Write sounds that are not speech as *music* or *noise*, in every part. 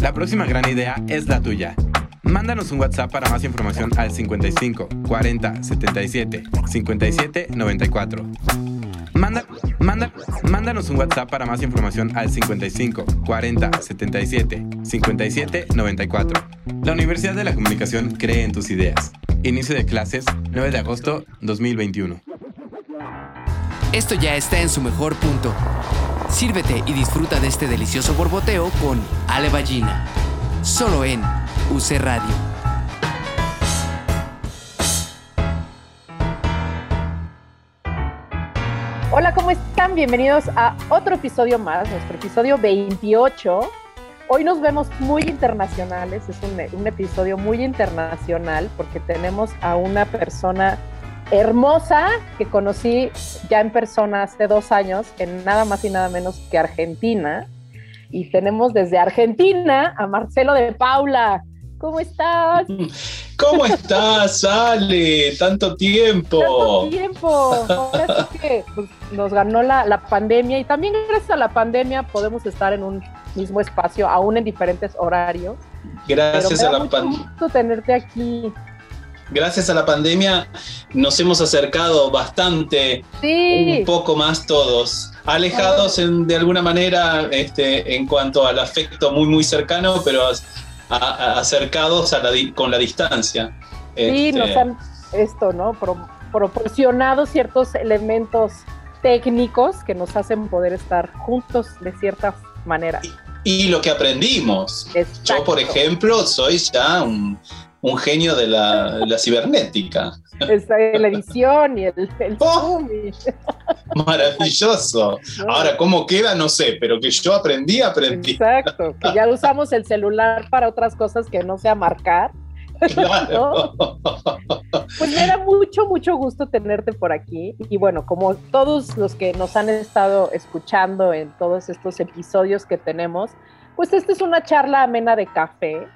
La próxima gran idea es la tuya. Mándanos un WhatsApp para más información al 55 40 77 57 94. Manda, manda, mándanos un WhatsApp para más información al 55 40 77 57 94. La Universidad de la Comunicación cree en tus ideas. Inicio de clases 9 de agosto 2021. Esto ya está en su mejor punto. Sírvete y disfruta de este delicioso borboteo con Ale Ballina. Solo en UC Radio. Hola, ¿cómo están? Bienvenidos a otro episodio más, nuestro episodio 28. Hoy nos vemos muy internacionales, es un, un episodio muy internacional porque tenemos a una persona hermosa que conocí ya en persona hace dos años, en nada más y nada menos que Argentina. Y tenemos desde Argentina a Marcelo de Paula. ¿Cómo estás? ¿Cómo estás, Ale? Tanto tiempo. Tanto tiempo. Ahora sí que pues, nos ganó la, la, pandemia y también gracias a la pandemia podemos estar en un mismo espacio, aún en diferentes horarios. Gracias a la pandemia. gusto tenerte aquí gracias a la pandemia nos hemos acercado bastante, sí. un poco más todos, alejados en, de alguna manera este, en cuanto al afecto muy, muy cercano, pero a, a, acercados a la, con la distancia. Sí, este... nos han esto, ¿no? Pro, proporcionado ciertos elementos técnicos que nos hacen poder estar juntos de cierta manera. Y, y lo que aprendimos. Exacto. Yo, por ejemplo, soy ya un un genio de la, la cibernética. Esa, la edición y el, el oh. Maravilloso. *laughs* Ahora, ¿cómo queda? No sé, pero que yo aprendí, aprendí. Exacto, que ya usamos el celular para otras cosas que no sea marcar. Claro. *laughs* ¿No? Pues me da mucho, mucho gusto tenerte por aquí. Y bueno, como todos los que nos han estado escuchando en todos estos episodios que tenemos, pues esta es una charla amena de café,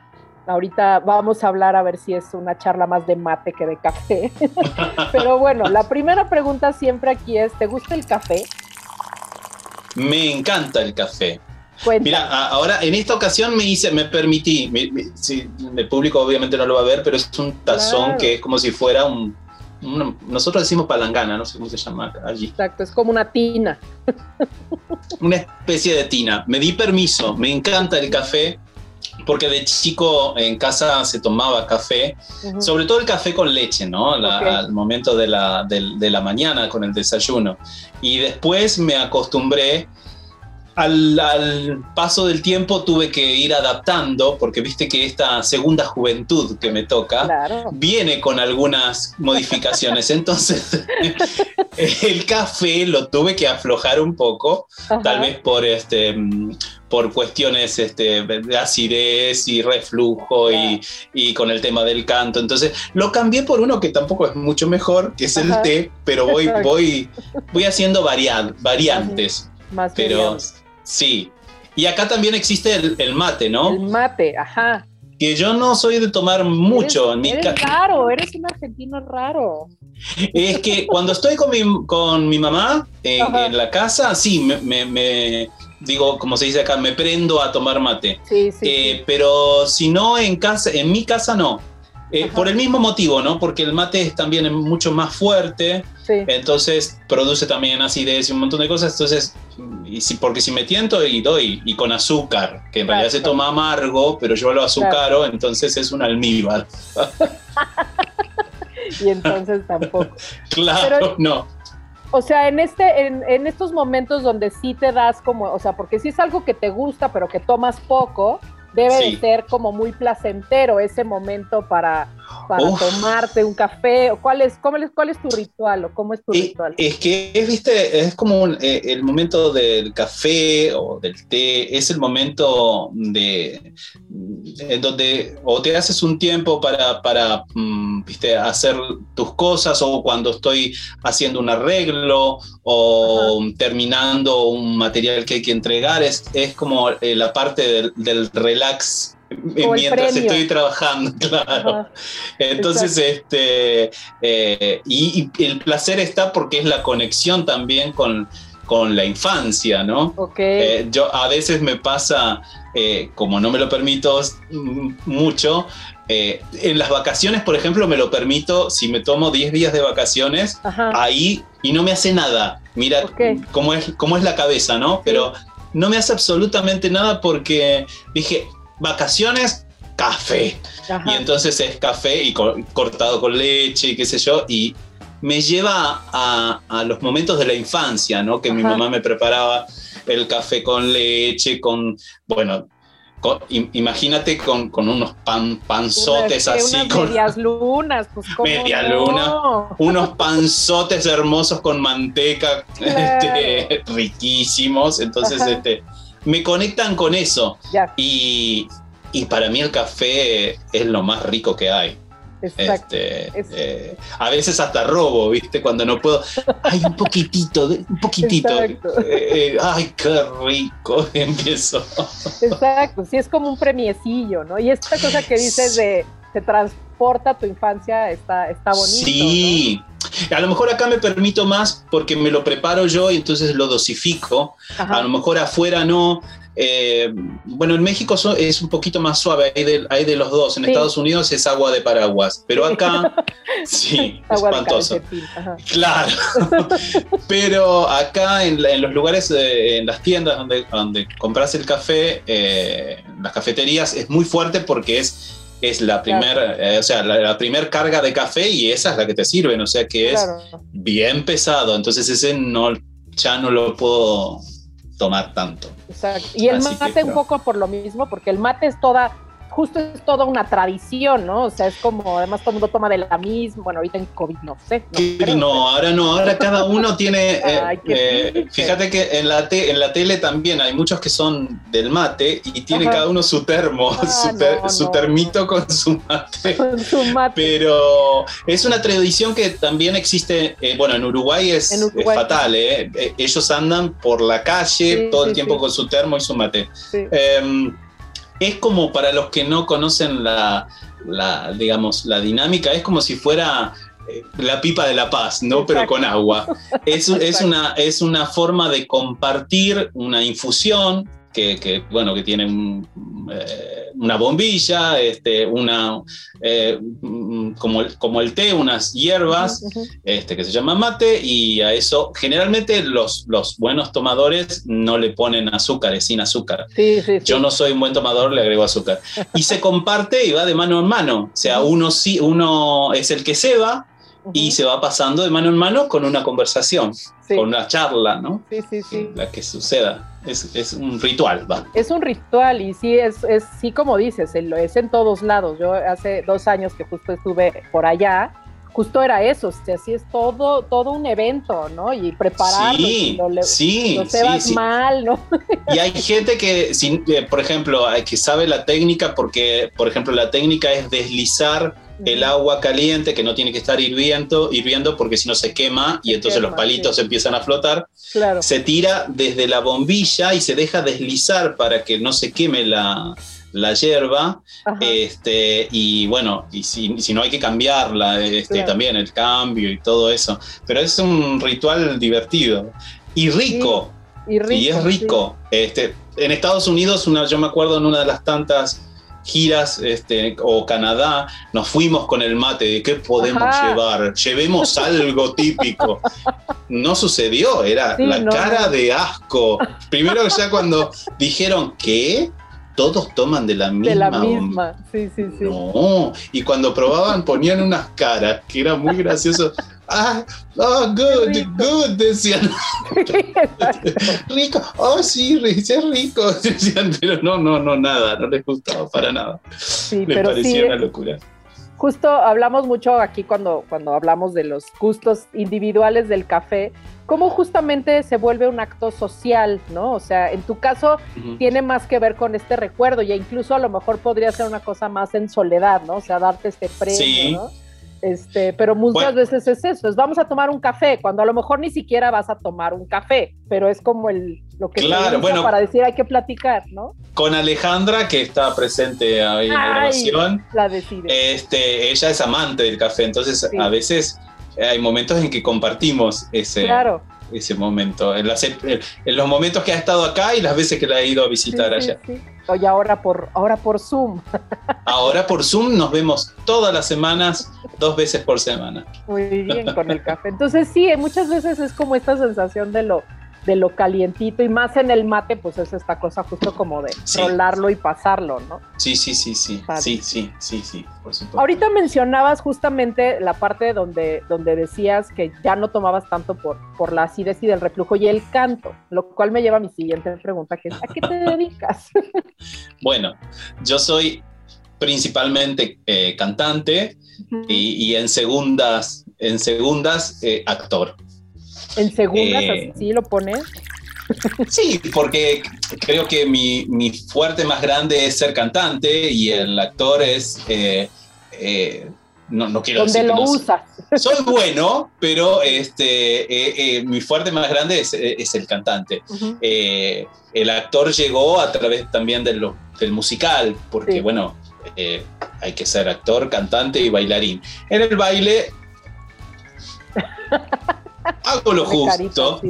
Ahorita vamos a hablar a ver si es una charla más de mate que de café. *laughs* Pero bueno, la primera pregunta siempre aquí es, ¿te gusta el café? Me encanta el café. Mira, ahora en esta ocasión me hice, me permití, me, me, sí, el público obviamente no lo va a ver, pero es un tazón Claro. que es como si fuera un, un- nosotros decimos palangana, no sé cómo se llama allí, Exacto, es como una tina. *laughs* una especie de tina. Me di permiso, me encanta el café, porque de chico en casa se tomaba café, sobre todo el café con leche, ¿no? La-. Al momento de la, de la mañana con el desayuno. Y después me acostumbré, al, al paso del tiempo tuve que ir adaptando, porque viste que esta segunda juventud que me toca Claro. viene con algunas modificaciones. *laughs* Entonces, *laughs* el café lo tuve que aflojar un poco, Ajá. tal vez por este por cuestiones este, de acidez y reflujo y, y con el tema del canto. Entonces lo cambié por uno que tampoco es mucho mejor, que es el té, pero voy, *laughs* voy, voy haciendo varian- variantes. Más Pero sí. Y acá también existe el, el mate, ¿no? El mate, ajá. Que yo no soy de tomar mucho. Eres, en mi eres raro, eres un argentino raro. Es que cuando estoy con mi, con mi mamá en, la casa, sí, me, me- me- digo, como se dice acá, me prendo a tomar mate. Sí, sí. Eh, sí. pero si no en casa, en mi casa no. Eh, por el mismo motivo, ¿no? Porque el mate es también mucho más fuerte, sí. entonces produce también acidez y un montón de cosas. Entonces, y si, porque si me tiento y doy, y con azúcar, que en realidad se toma amargo, pero yo lo azucaro, entonces es un almíbar. *laughs* Y entonces tampoco. *laughs* Claro, Pero- no. O sea, en este, en, en estos momentos donde sí te das como, o sea, porque si es algo que te gusta, pero que tomas poco, debe Sí. de ser como muy placentero ese momento para, para tomarte un café? ¿O cuál, es, cómo, ¿Cuál es tu ritual o cómo es tu ritual? Es que, es, viste, es como eh, el momento del café o del té, es el momento de, en donde o te haces un tiempo para, para mm, viste, hacer tus cosas o cuando estoy haciendo un arreglo o terminando un material que hay que entregar, es, es como eh, la parte del, del relax *laughs* mientras estoy trabajando, claro. Entonces, este, eh, y, el placer está porque es la conexión también con, con la infancia, ¿no? Eh, yo a veces me pasa, eh, como no me lo permito mucho, en las vacaciones, por ejemplo, me lo permito, si me tomo 10 días de vacaciones, ahí y no me hace nada. Mira cómo, es, cómo es la cabeza, ¿no? Pero no me hace absolutamente nada porque dije, vacaciones, café. Y entonces es café y cortado con leche y qué sé yo. Y me lleva a, los momentos de la infancia, ¿no? Que mi mamá me preparaba el café con leche, con, bueno, imagínate con, unos pan, panzotes así. con medias lunas, pues Media luna, unos panzotes hermosos con manteca, *laughs* este, riquísimos. Entonces, este me conectan con eso. Y, para mí el café es lo más rico que hay. Este, eh, a veces hasta robo, ¿viste? Cuando no puedo. Ay, un poquitito, un poquitito. Eh, eh, ay, qué rico. *laughs* Empiezo. Exacto, sí, es como un premiecillo, ¿no? Y esta cosa que dices de te transporta tu infancia está, está bonito. Sí. *laughs* A lo mejor acá me permito más porque me lo preparo yo y entonces lo dosifico. A lo mejor afuera no. Eh, bueno, en México es un poquito más suave, hay de, los dos. En Estados Unidos es agua de paraguas, pero acá *laughs* sí, espantoso. Claro, *laughs* pero acá en, los lugares, en las tiendas donde, donde compras el café, eh, las cafeterías, es muy fuerte porque es es la primera, eh, o sea, la, primer carga de café y esa es la que te sirven, o sea que es bien pesado, entonces ese no, ya no lo puedo tomar tanto. Exacto. Y el mate un poco por lo mismo, porque el mate es toda justo es toda una tradición, ¿no? O sea, es como, además todo el mundo toma de la misma, bueno, ahorita en COVID no sé. No, ahora no, ahora cada uno tiene, *laughs* eh, eh, fíjate que en la, en la tele también hay muchos que son del mate y tiene cada uno su termo, ah, *laughs* su, termito con su mate. *laughs* Con su mate. Pero es una tradición que también existe, eh, bueno, en Uruguay es, fatal, ¿eh? Ellos andan por la calle todo el tiempo con su termo y su mate. Em, es como para los que no conocen la, digamos, la dinámica, es como si fuera eh, la pipa de la paz, ¿no? Pero con agua. Es, es, una, es una forma de compartir una infusión que, bueno, que tiene eh, una bombilla, este, una, eh, como, el, como el té, unas hierbas este, que se llama mate, y a eso generalmente los, los buenos tomadores no le ponen azúcar, es sin azúcar. Yo no soy un buen tomador, le agrego azúcar. Y se comparte y va de mano en mano, o sea, uno, sí, uno es el que se va y se va pasando de mano en mano con una conversación, con una charla, ¿no? Sí, sí, sí. La que suceda. Es, es un ritual, ¿va? Es un ritual y sí, es, es sí como dices, es en todos lados. Yo hace dos años que justo estuve por allá, justo era eso, o sea, sí es todo, todo un evento, ¿no? Y prepararlo, sí, lo, sí, sí, mal, ¿no? Y hay gente que, eh, por ejemplo, que sabe la técnica porque, por ejemplo, la técnica es deslizar el agua caliente que no tiene que estar hirviendo, hirviendo porque si no se quema y entonces los palitos empiezan a flotar. Se tira desde la bombilla y se deja deslizar para que no se queme la, la hierba. Este, y bueno, y si, si, no hay que cambiarla, este, también el cambio y todo eso. Pero es un ritual divertido y rico. Y, es rico. Este, en Estados Unidos, una, yo me acuerdo en una de las tantas giras este, o Canadá, nos fuimos con el mate de qué podemos llevar, llevemos *laughs* algo típico. No sucedió, era la cara de asco. Primero ya cuando dijeron, ¿qué? Todos toman de la misma. De la misma, sí, sí, sí. No, y cuando probaban ponían unas caras que era muy gracioso ah, oh, good, good, decían. *laughs* rico, oh, sí, es rico, *laughs* decían, pero no, no, no, nada, no les gustaba para nada. Sí, Me parecía una locura. justo hablamos mucho aquí cuando, cuando hablamos de los gustos individuales del café, cómo justamente se vuelve un acto social, ¿no? O sea, en tu caso tiene más que ver con este recuerdo y incluso a lo mejor podría ser una cosa más en soledad, ¿no? O sea, darte este premio, ¿no? Este, pero muchas veces es eso, es vamos a tomar un café, cuando a lo mejor ni siquiera vas a tomar un café, pero es como el lo que claro, bueno, para decir hay que platicar, ¿no? Con Alejandra, que está presente ahí en la grabación, la decide. Este, ella es amante del café, entonces a veces hay momentos en que compartimos ese, ese momento, en, los momentos que ha estado acá y las veces que la he ido a visitar allá. Oye, ahora por, ahora por Zoom. *laughs* Ahora por Zoom nos vemos todas las semanas, dos veces por semana. Muy bien, con el café. Entonces sí, muchas veces es como esta sensación de lo, de lo calientito y más en el mate, pues es esta cosa justo como de rolarlo y pasarlo, ¿no? Sí, sí, sí, sí, sí, sí, sí, sí, por supuesto. Ahorita mencionabas justamente la parte donde, donde decías que ya no tomabas tanto por, por la acidez y del reflujo y el canto, lo cual me lleva a mi siguiente pregunta, que es, ¿a qué te *laughs* dedicas? bueno, yo soy principalmente eh, cantante y, en segundas, en segundas eh, actor. ¿En segundas eh, así lo pones? Sí, porque creo que mi, fuerte más grande es ser cantante y el actor es... Eh, eh, no, no, quiero ¿Dónde lo usas? Soy *laughs* bueno, pero este, mi fuerte más grande es, el cantante. el actor llegó a través también del musical, porque bueno, hay que ser actor, cantante y bailarín. En el baile *laughs* hago lo justo.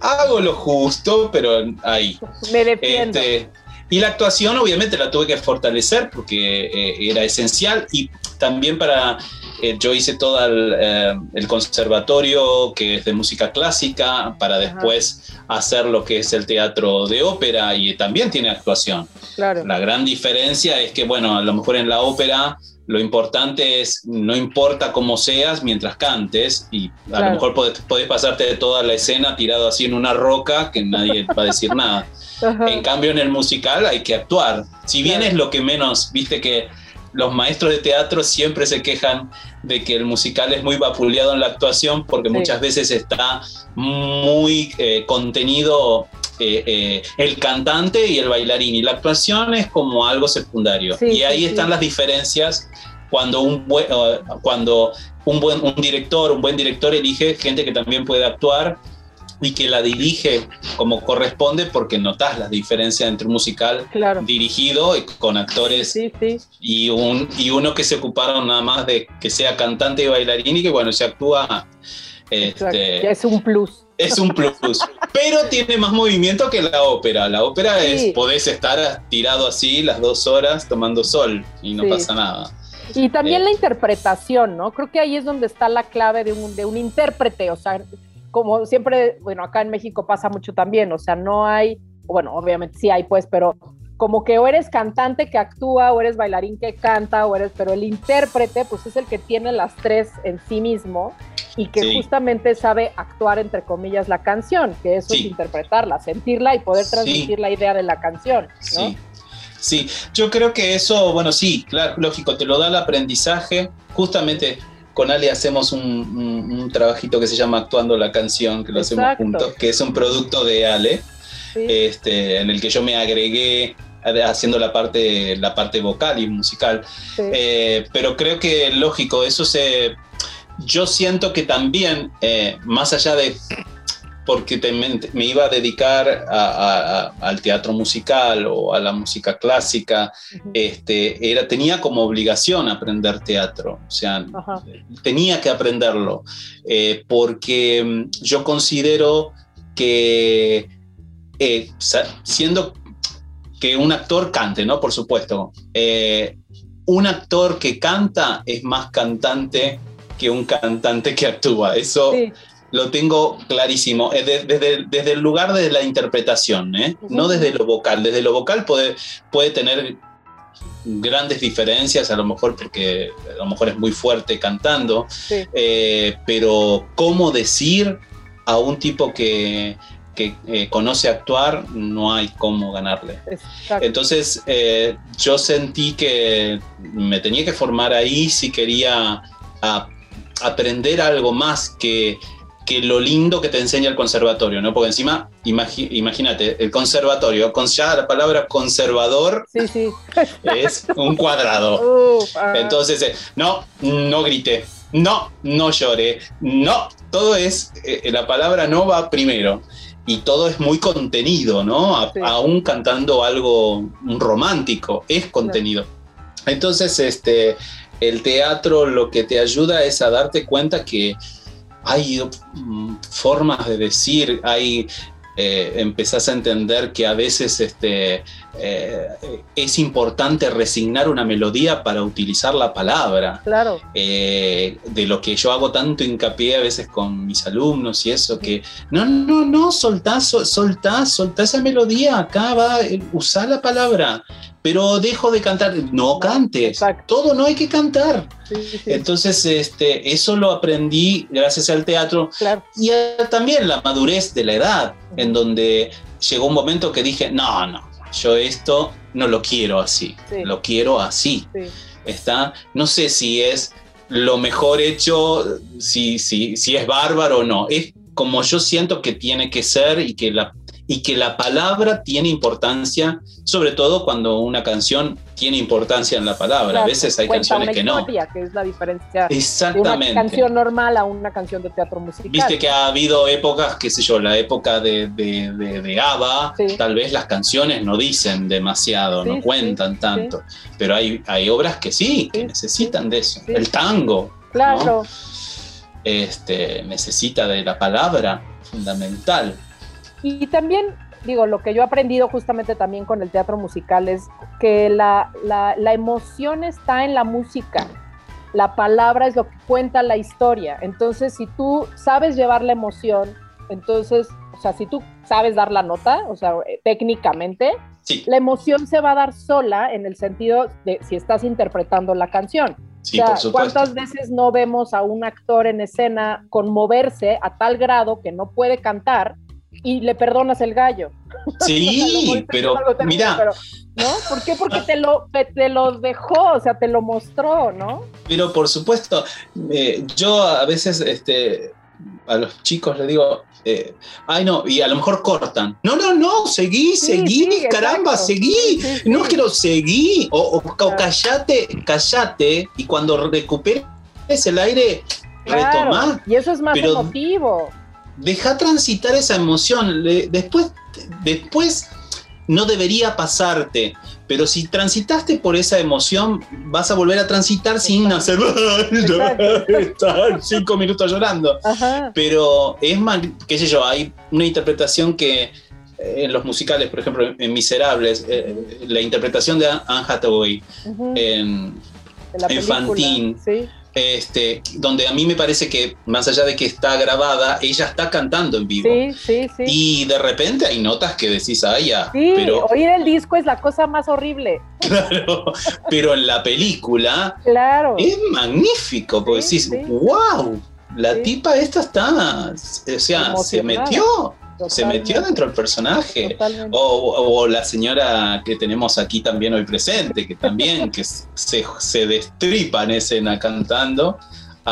Hago lo justo, pero ahí. Me defiendo. Este, y la actuación obviamente la tuve que fortalecer porque eh, era esencial y también para, eh, yo hice todo eh, el, conservatorio que es de música clásica para después hacer lo que es el teatro de ópera y también tiene actuación. Claro. La gran diferencia es que, bueno, a lo mejor en la ópera lo importante es, no importa cómo seas mientras cantes, y a lo mejor podés, pasarte de toda la escena tirado así en una roca que nadie va a decir nada. *laughs* En cambio, en el musical hay que actuar. Si bien es lo que menos, viste que los maestros de teatro siempre se quejan de que el musical es muy vapuleado en la actuación porque muchas veces está muy eh, contenido eh, eh, el cantante y el bailarín. Y la actuación es como algo secundario. y ahí están las diferencias cuando un, cuando un buen un director, un buen director elige gente que también puede actuar y que la dirige como corresponde porque notas la diferencia entre un musical dirigido y con actores Y, un, y uno que se ocuparon nada más de que sea cantante y bailarín y que bueno, se actúa... Este, es un plus. Es un plus, pero tiene más movimiento que la ópera. La ópera es, podés estar tirado así las dos horas tomando sol y no pasa nada. Y también eh. la interpretación, ¿no? Creo que ahí es donde está la clave de un, de un intérprete, o sea, como siempre, bueno, acá en México pasa mucho también, o sea, no hay, bueno, obviamente sí hay pues, pero como que o eres cantante que actúa, o eres bailarín que canta, o eres, pero el intérprete pues es el que tiene las tres en sí mismo y que justamente sabe actuar entre comillas la canción, que eso es interpretarla, sentirla y poder transmitir la idea de la canción, ¿no? Sí, yo creo que eso, bueno, sí, claro, lógico, te lo da el aprendizaje, justamente con Ale hacemos un, trabajito que se llama Actuando la canción, que lo hacemos juntos, que es un producto de Ale, este, en el que yo me agregué haciendo la parte, la parte vocal y musical. Eh, pero creo que lógico, eso se... Yo siento que también, eh, más allá de porque me, iba a dedicar al teatro musical o a la música clásica, este, era, tenía como obligación aprender teatro, o sea, tenía que aprenderlo, eh, porque mm, yo considero que eh, siendo que un actor cante, ¿no? Por supuesto, un actor que canta es más cantante que un cantante que actúa. Eso lo tengo clarísimo, desde, desde, el lugar de la interpretación, ¿eh? no desde lo vocal. Desde lo vocal puede, puede tener grandes diferencias, a lo mejor porque a lo mejor es muy fuerte cantando, eh, pero cómo decir a un tipo que, que eh, conoce actuar, no hay cómo ganarle. Exacto. Entonces eh, yo sentí que me tenía que formar ahí si quería a- aprender algo más que, que lo lindo que te enseña el conservatorio, ¿no? Porque encima, imagínate, el conservatorio, con ya la palabra conservador Sí, sí. *laughs* es un cuadrado. *laughs* Uf, ah, Entonces, eh, no, no grité, no, no lloré, no, todo es, eh, la palabra no va primero. Y todo es muy contenido, ¿no? A- Sí. Aún cantando algo romántico, es contenido. Entonces, este, el teatro lo que te ayuda es a darte cuenta que hay mm, formas de decir, hay, eh, empezás a entender que a veces este, eh, es importante resignar una melodía para utilizar la palabra. claro. Eh, de lo que yo hago tanto hincapié a veces con mis alumnos y eso, que no, no, no, soltá, sol- soltá, soltá esa melodía, acá va, eh, usá la palabra, pero dejo de cantar, no cantes, Exacto. todo no hay que cantar. Sí, sí, sí, Entonces, este, eso lo aprendí gracias al teatro claro. y a- también la madurez de la edad, en donde llegó un momento que dije, no, no, yo esto no lo quiero así, Sí. lo quiero así. Sí. Está, no sé si es lo mejor hecho, si, si, si es bárbaro o no, es como yo siento que tiene que ser y que la y que la palabra tiene importancia, sobre todo cuando una canción tiene importancia en la palabra. Claro, a veces hay canciones que no. que es la diferencia de una Exactamente. canción normal a una canción de teatro musical. Viste que ha habido épocas, qué sé yo, la época de, de, de, de ABBA, Sí. tal vez las canciones no dicen demasiado, Sí, no sí, cuentan tanto, pero hay, hay obras que sí, que necesitan de eso. El tango Claro, este, necesita de la palabra fundamental. Y también, digo, lo que yo he aprendido justamente también con el teatro musical es que la, la, la emoción está en la música. La palabra es lo que cuenta la historia. Entonces, si tú sabes llevar la emoción, entonces, o sea, si tú sabes dar la nota, o sea, eh, técnicamente, Sí, la emoción se va a dar sola en el sentido de si estás interpretando la canción. sí, o sea, por. ¿cuántas veces no vemos a un actor en escena conmoverse a tal grado que no puede cantar y le perdonas el gallo? *laughs* Sí, pero terrible, mira, pero, ¿no? ¿Por qué? Porque te lo, te, lo dejó, o sea, te lo mostró, ¿no? pero por supuesto, eh, yo a veces este, a los chicos les digo, eh, ay no, y a lo mejor cortan. No, no, no, seguí, Sí, seguí, sí, caramba, exacto. seguí. Sí. No quiero seguir, o, o- callate, callate, y cuando recuperes el aire, Claro, retomá, Y eso es más pero- emotivo. Deja transitar esa emoción. Después, después no debería pasarte, pero si transitaste por esa emoción, vas a volver a transitar sin hacer *laughs* estar cinco minutos llorando. Ajá. Pero es más, qué sé yo, hay una interpretación que eh, en los musicales, por ejemplo, en Miserables, eh, la interpretación de Anne Hathaway en, en Fantine. Sí, este, donde a mí me parece que más allá de que está grabada, ella está cantando en vivo. sí, sí, sí. Y de repente hay notas que decís, ay, ya, Sí, pero, oír el disco es la cosa más horrible. *laughs* claro, pero en la película Claro. es magnífico, porque Sí, decís, sí. wow, la tipa esta está, o sea, se Emocionada. Se metió dentro del personaje. o- o la señora que tenemos aquí también hoy presente, que también que se, se destripa en escena cantando,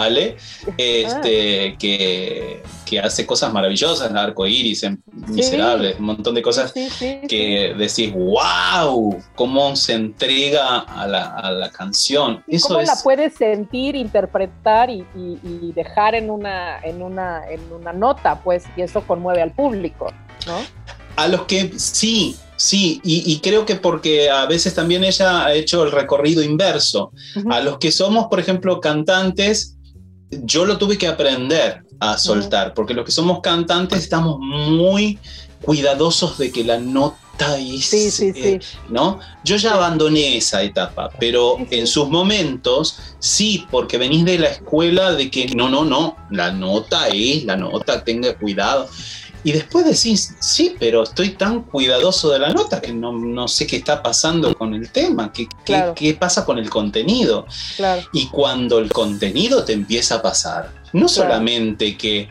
Ale, este, que, que hace cosas maravillosas, en Arco Iris, en Miserables, un montón de cosas Sí, sí, sí. que decís, wow, cómo se entrega a la, a la canción. ¿Y Eso ¿Cómo es, la puedes sentir, interpretar y, y- y dejar en una, en, una, en una nota? Pues, y eso conmueve al público, ¿no? A los que sí, sí, y, y creo que porque a veces también ella ha hecho el recorrido inverso. A los que somos, por ejemplo, cantantes, yo lo tuve que aprender a soltar, porque los que somos cantantes estamos muy cuidadosos de que la nota es, Sí, sí, eh, sí. ¿no? Yo ya abandoné esa etapa, pero en sus momentos sí, porque venís de la escuela de que no, no, no, la nota es, la nota, tenga cuidado. Y después decís, sí, pero estoy tan cuidadoso de la nota que no, no sé qué está pasando con el tema, qué, qué- Claro. qué pasa con el contenido. Claro. Y cuando el contenido te empieza a pasar, no Claro. solamente que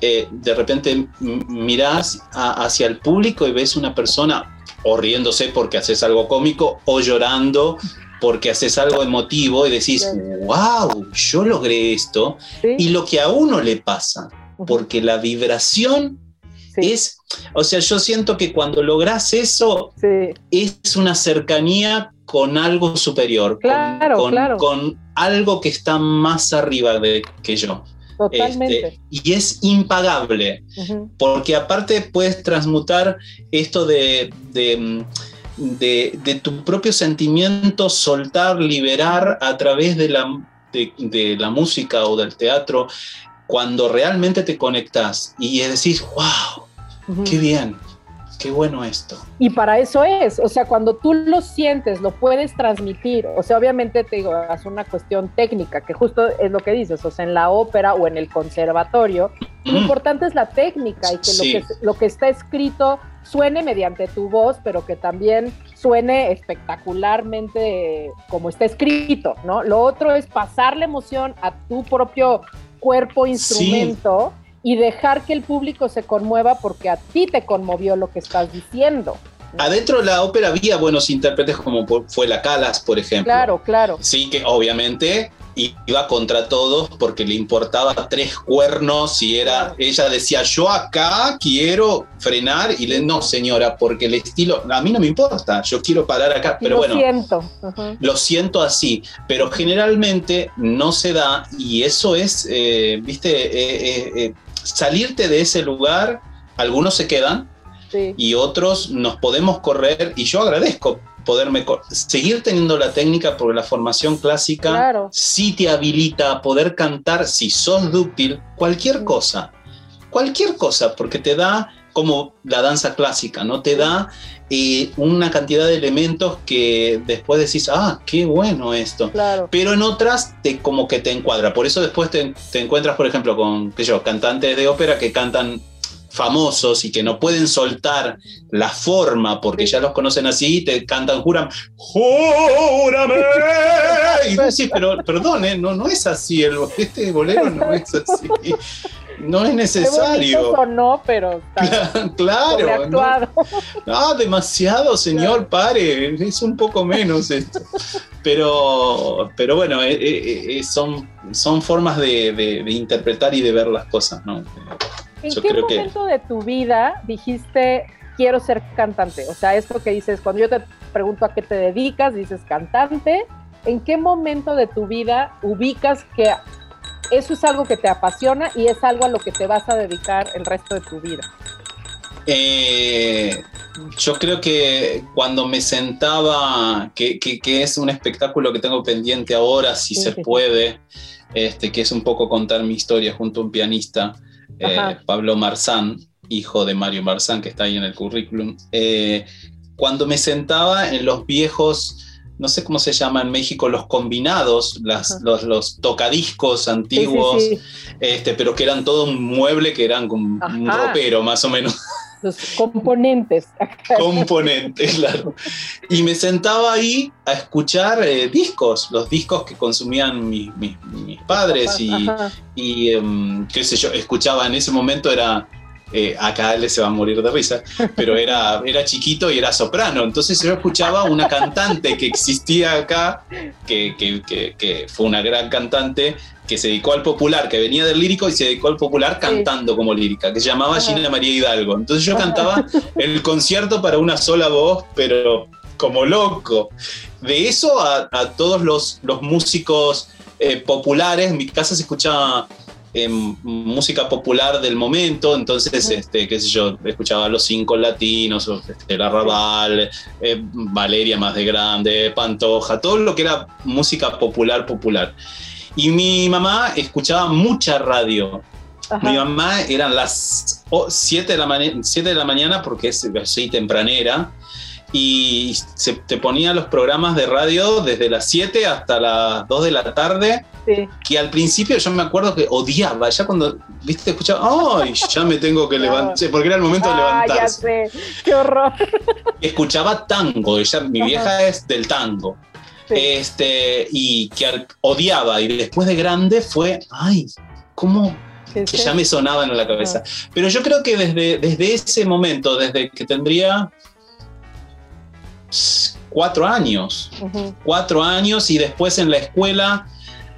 eh, de repente mirás hacia el público y ves una persona o riéndose porque haces algo cómico o llorando porque haces algo emotivo y decís, wow, yo logré esto. Y lo que a uno le pasa, porque la vibración es, o sea, yo siento que cuando logras eso, es una cercanía con algo superior, con, con, algo que está más arriba de, que yo. Totalmente. Este, y es impagable, porque aparte puedes transmutar esto de, de, de, tu propio sentimiento, soltar, liberar a través de la, de, la música o del teatro, cuando realmente te conectas y decís, wow, qué bien, qué bueno esto. Y para eso es, o sea, cuando tú lo sientes, lo puedes transmitir, o sea, obviamente te digo, es una cuestión técnica, que justo es lo que dices, o sea, en la ópera o en el conservatorio, lo importante es la técnica y que, lo que lo que está escrito suene mediante tu voz, pero que también suene espectacularmente como está escrito, ¿no? Lo otro es pasar la emoción a tu propio cuerpo, instrumento y dejar que el público se conmueva porque a ti te conmovió lo que estás diciendo. Adentro de la ópera había buenos intérpretes como fue la Calas, por ejemplo. Claro, claro. Sí, que obviamente iba contra todos porque le importaba tres cuernos y era, ella decía, yo acá quiero frenar y le, no señora, porque el estilo, a mí no me importa, yo quiero parar acá, pero bueno. Lo siento. Lo siento así, pero generalmente no se da y eso es, eh, viste, eh, eh, salirte de ese lugar, algunos se quedan y otros nos podemos correr y yo agradezco poderme seguir teniendo la técnica porque la formación clásica sí te habilita a poder cantar si sos dúctil cualquier cosa, cualquier cosa, porque te da como la danza clásica, ¿no? Te da eh, una cantidad de elementos que después decís, ah, qué bueno esto. Pero en otras te, como que te encuadra. Por eso después te, te encuentras, por ejemplo, con, qué yo, cantantes de ópera que cantan famosos y que no pueden soltar la forma porque ya los conocen así, te cantan, juran, ¡Júrame! *laughs* Y vos decís, pero perdón, ¿eh? no, no es así, el, este bolero no es así. *laughs* No es necesario. O no, pero claro. No, demasiado, señor, pare, es un poco menos esto. Pero, pero bueno, eh, eh, son, son formas de, de interpretar y de ver las cosas, ¿no? ¿En qué momento de tu vida dijiste quiero ser cantante? O sea, esto que dices, cuando yo te pregunto a qué te dedicas, dices cantante. ¿En qué momento de tu vida ubicas que eso es algo que te apasiona y es algo a lo que te vas a dedicar el resto de tu vida? Eh, yo creo que cuando me sentaba, que, es un espectáculo que tengo pendiente ahora, si se puede, este, que es un poco contar mi historia junto a un pianista, eh, Pablo Marzán, hijo de Mario Marzán, que está ahí en el currículum, eh, cuando me sentaba en los viejos, no sé cómo se llama en México, los combinados, los, tocadiscos antiguos, Este, pero que eran todo un mueble que eran como un ropero más o menos. Los componentes. *laughs* componentes, claro. Y me sentaba ahí a escuchar eh, discos, los discos que consumían mis padres y, y em, qué sé yo, escuchaba en ese momento era eh, acá él se va a morir de risa, pero era, era chiquito y era soprano. Entonces yo escuchaba una cantante que existía acá, que, que, que, fue una gran cantante, que se dedicó al popular, que venía del lírico y se dedicó al popular cantando como lírica, que se llamaba Gina María Hidalgo. Entonces yo cantaba el concierto para una sola voz, pero como loco. De eso a, todos los, los músicos eh, populares, en mi casa se escuchaba música popular del momento, entonces, este, qué sé yo, escuchaba los cinco latinos, este, el arrabal, eh, Valeria más de grande, Pantoja, todo lo que era música popular, popular. Y mi mamá escuchaba mucha radio. Mi mamá eran las 7 de, la 7 de la mañana, porque es así tempranera, y se te ponía los programas de radio desde las 7 hasta las 2 de la tarde, que al principio yo me acuerdo que odiaba, ya cuando, viste, escuchaba, ¡ay! Ya me tengo que *laughs* levantar, porque era el momento de levantarse. Ya sé, qué horror. *laughs* Escuchaba tango, ella, mi vieja es del tango. Este, y que odiaba, y después de grande fue, ¡ay! ¿Cómo? que ya me sonaban en la cabeza. Pero yo creo que desde, desde ese momento, desde que tendría cuatro años, cuatro años y después en la escuela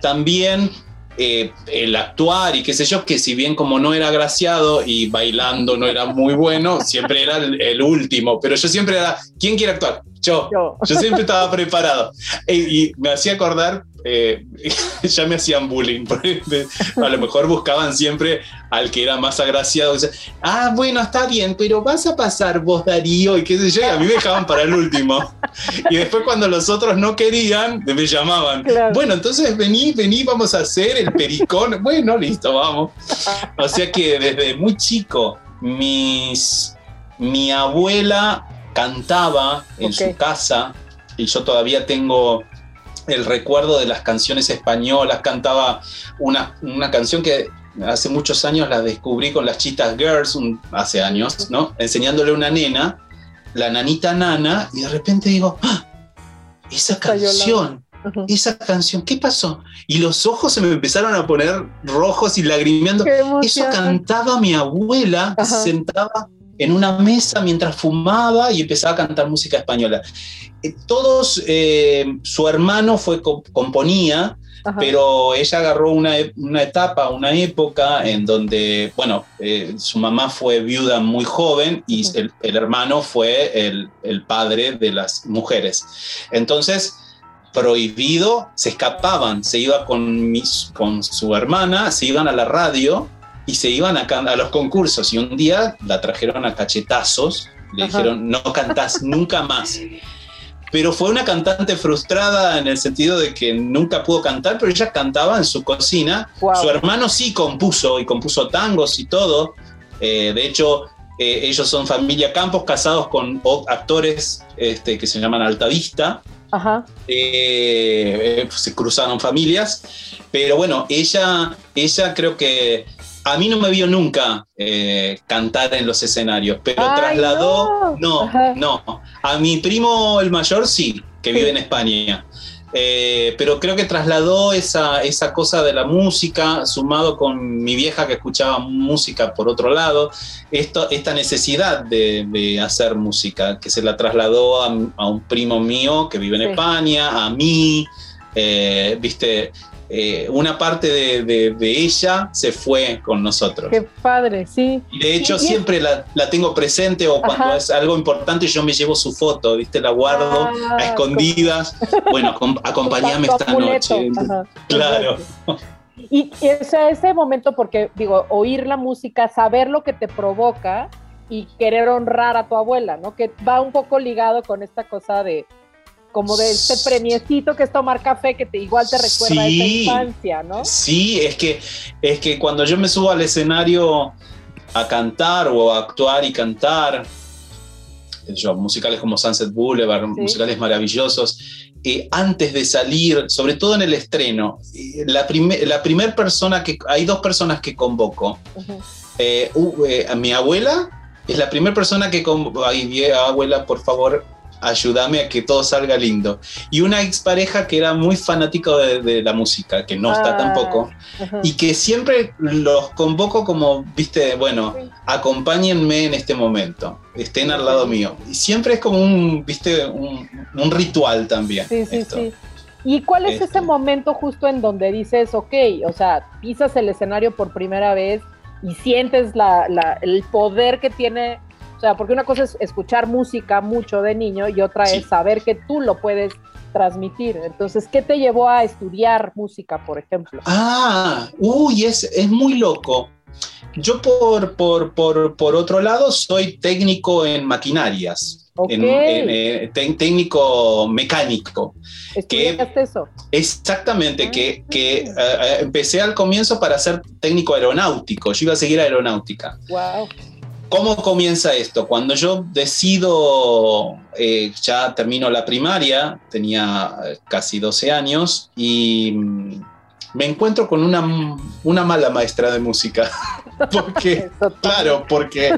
también eh, el actuar y qué sé yo, que si bien como no era graciado y bailando no era muy bueno, siempre era el, último, pero yo siempre era, ¿quién quiere actuar? Yo, yo, siempre estaba preparado. *laughs* y me hacía acordar eh, *laughs* ya me hacían bullying. A lo mejor buscaban siempre al que era más agraciado. ah, bueno, está bien, pero vas a pasar vos, Darío, y qué sé yo, y a mí me dejaban para el último. Y después cuando los otros no querían, me llamaban. Bueno, entonces vení, vení, vamos a hacer el pericón. Bueno, listo, vamos. O sea que desde muy chico, mis, mi abuela cantaba en su casa y yo todavía tengo el recuerdo de las canciones españolas, cantaba una, una canción que hace muchos años la descubrí con las Chitas Girls, hace años, ¿no? Enseñándole a una nena, la nanita nana, y de repente digo, ¡Ah! esa canción, esa canción, ¿qué pasó? Y los ojos se me empezaron a poner rojos y lagrimeando. Eso cantaba mi abuela, sentaba en una mesa mientras fumaba y empezaba a cantar música española. Eh, todos, eh, su hermano fue componía, pero ella agarró una, etapa, una época en donde, bueno, eh, su mamá fue viuda muy joven y el, hermano fue el, padre de las mujeres. Entonces, prohibido, se escapaban, se iba con, mis, con su hermana, se iban a la radio y se iban a, a, los concursos y un día la trajeron a cachetazos, le dijeron, no cantás nunca más. Pero fue una cantante frustrada en el sentido de que nunca pudo cantar, pero ella cantaba en su cocina. Su hermano sí compuso y compuso tangos y todo. Eh, de hecho, eh, ellos son familia Campos, casados con actores este, que se llaman Altavista. Ajá. Eh, se cruzaron familias, pero bueno, ella, ella creo que a mí no me vio nunca eh, cantar en los escenarios, pero trasladó, no, no, a mi primo el mayor sí, que vive en España. Eh, pero creo que trasladó esa, esa cosa de la música, sumado con mi vieja que escuchaba música por otro lado, esto, esta necesidad de, hacer música, que se la trasladó a, un primo mío que vive en España, a mí, eh, viste, eh, una parte de, ella se fue con nosotros. Qué padre, sí. Y de hecho siempre la, tengo presente o cuando es algo importante yo me llevo su foto, ¿viste? La guardo a ah, escondidas. Bueno, acompáñame esta noche. Claro. Y ese, ese momento, porque digo, oír la música, saber lo que te provoca y querer honrar a tu abuela, ¿no? Que va un poco ligado con esta cosa de, como de este premiecito que es tomar café que te igual te recuerda a esa infancia, ¿no? Sí, es que, es que cuando yo me subo al escenario a cantar o a actuar y cantar, yo, musicales como Sunset Boulevard, musicales maravillosos, eh, antes de salir, sobre todo en el estreno, eh, la, la primera persona que, hay dos personas que convoco. Eh, a mi abuela es la primera persona que ay, abuela, por favor, ayúdame a que todo salga lindo. Y una expareja que era muy fanático de, la música, que no está ah, tampoco, y que siempre los convoco como, viste, bueno, acompáñenme en este momento, estén al lado mío. Y siempre es como un, viste, un, ritual también. Sí, sí, sí. ¿Y cuál es ese este. momento justo en donde dices, ok, o sea, pisas el escenario por primera vez y sientes el poder que tiene o sea, porque una cosa es escuchar música mucho de niño y otra es saber que tú lo puedes transmitir. Entonces, ¿qué te llevó a estudiar música, por ejemplo? Ah, uy, es, es muy loco. Yo por, por, por, por otro lado soy técnico en maquinarias. En, eh, técnico mecánico. ¿Estudiaste eso? Exactamente, que, ah. que eh, eh, empecé al comienzo para ser técnico aeronáutico. Yo iba a seguir aeronáutica. Wow. ¿Cómo comienza esto? Cuando yo decido, eh, ya termino la primaria, tenía eh, casi 12 años y mm, me encuentro con una, una mala maestra de música. *laughs* porque, claro, porque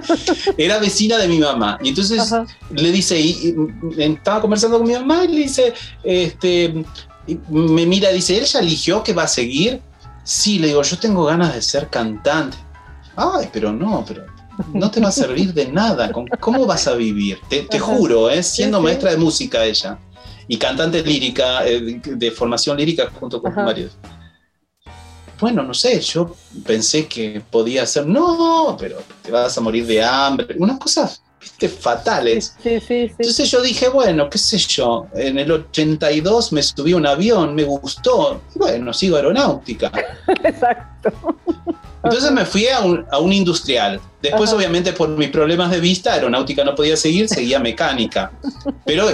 era vecina de mi mamá. Y entonces le dice, y, estaba conversando con mi mamá y le dice, este, me mira, dice, ¿él ya eligió que va a seguir? Sí, le digo, yo tengo ganas de ser cantante. Ay, pero no, pero no te va a servir de nada. ¿Cómo vas a vivir? Te, juro, ¿eh? siendo maestra de música ella y cantante lírica, eh, de formación lírica junto con marido. Bueno, no sé, yo pensé que podía ser, no, pero te vas a morir de hambre, unas cosas viste, fatales. Sí, sí, sí. Entonces yo dije, bueno, qué sé yo, en el 82 me subí a un avión, me gustó, bueno, sigo aeronáutica. *laughs* Exacto. Entonces me fui a un, a un industrial. Después, obviamente, por mis problemas de vista, aeronáutica no podía seguir, seguía *laughs* mecánica. Pero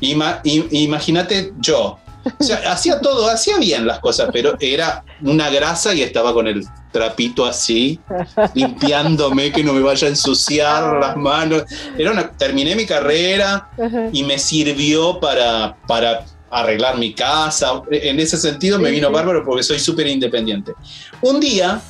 imagínate yo. O sea, hacía todo, hacía bien las cosas, pero era una grasa y estaba con el trapito así, limpiándome, que no me vaya a ensuciar las manos. Era una, terminé mi carrera y me sirvió para, para arreglar mi casa. En ese sentido me vino bárbaro porque soy súper independiente. Un día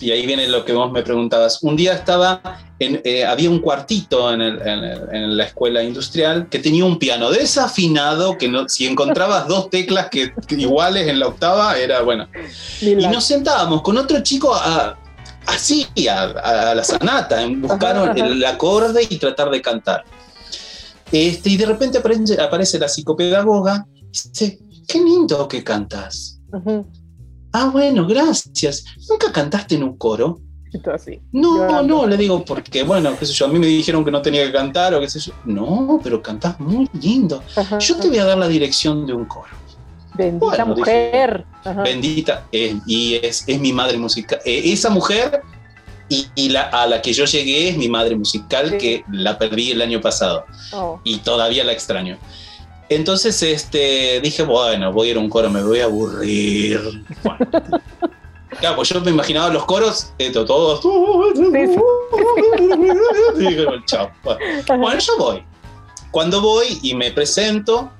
y ahí viene lo que vos me preguntabas. Un día estaba, en, eh, había un cuartito en, en, la escuela industrial que tenía un piano desafinado, que no, si encontrabas dos teclas que, iguales en la octava, era bueno. Y nos sentábamos con otro chico así, a, la sanata, en buscar el, acorde y tratar de cantar. Este, y de repente aparece, aparece la psicopedagoga y dice, qué lindo que cantas. Ah, bueno, gracias. ¿Nunca cantaste en un coro? Así, no, no, le digo, porque bueno, qué sé yo, a mí me dijeron que no tenía que cantar o qué sé yo. No, pero cantás muy lindo. yo te voy a dar la dirección de un coro. Bendita mujer. bendita, y es, es, mi madre musical. Eh, esa mujer y, la, a la que yo llegué es mi madre musical, que la perdí el año pasado. Oh. Y todavía la extraño. Entonces este, dije, bueno, voy a ir a un coro, me voy a aburrir. *laughs* claro, pues yo me imaginaba los coros, esto, todos. *laughs* *laughs* chao. Bueno, yo voy. Cuando voy y me presento,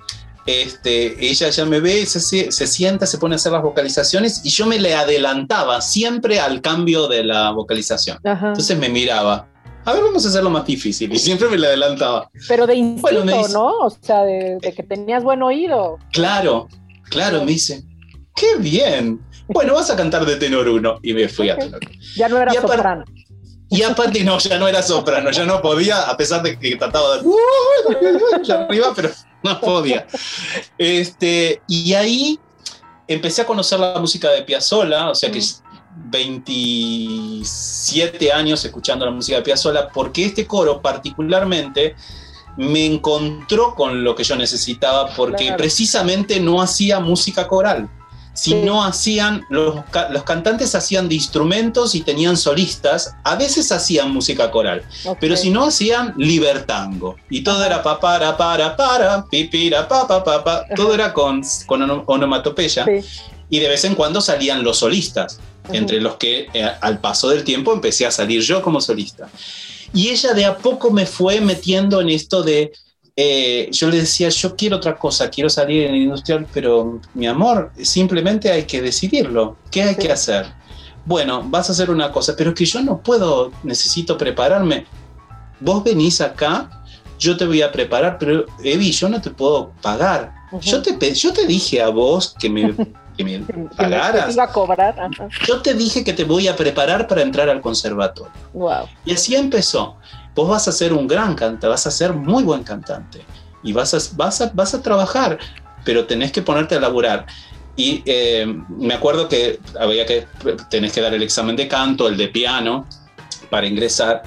este, ella ya me ve, se, se, sienta, se pone a hacer las vocalizaciones y yo me le adelantaba siempre al cambio de la vocalización. Entonces me miraba a ver, vamos a hacerlo más difícil. Y siempre me le adelantaba. Pero de instinto, ¿no? O sea, de, que tenías buen oído. Claro, claro, me dice, qué bien. Bueno, vas a cantar de tenor uno. Y me fui a tenor. Ya no era soprano. Y aparte, no, ya no era soprano, ya no podía, a pesar de que trataba de. *laughs* arriba, pero no podía. Este, y ahí empecé a conocer la música de Piazzolla, o sea que 27 años escuchando la música de Piazzolla, porque este coro particularmente me encontró con lo que yo necesitaba, porque precisamente no hacía música coral. Si no hacían, los, los, cantantes hacían de instrumentos y tenían solistas, a veces hacían música coral, pero si no hacían libertango. Y todo era pa, para, para, para, pipira, pa, pa, pa, pa, todo era con, con onomatopeya. Y de vez en cuando salían los solistas entre los que eh, al paso del tiempo empecé a salir yo como solista. Y ella de a poco me fue metiendo en esto de, eh, yo le decía, yo quiero otra cosa, quiero salir en el industrial, pero mi amor, simplemente hay que decidirlo. ¿Qué hay que hacer? Bueno, vas a hacer una cosa, pero que yo no puedo, necesito prepararme. Vos venís acá, yo te voy a preparar, pero Evi, yo no te puedo pagar. yo, te, yo te dije a vos que me *laughs* que me pagaras. a cobrar. Yo te dije que te voy a preparar para entrar al conservatorio. Wow. Y así empezó. Vos vas a ser un gran cantante, vas a ser muy buen cantante y vas a, vas a, vas a trabajar, pero tenés que ponerte a laburar. Y eh, me acuerdo que había que, tenés que dar el examen de canto, el de piano, para ingresar,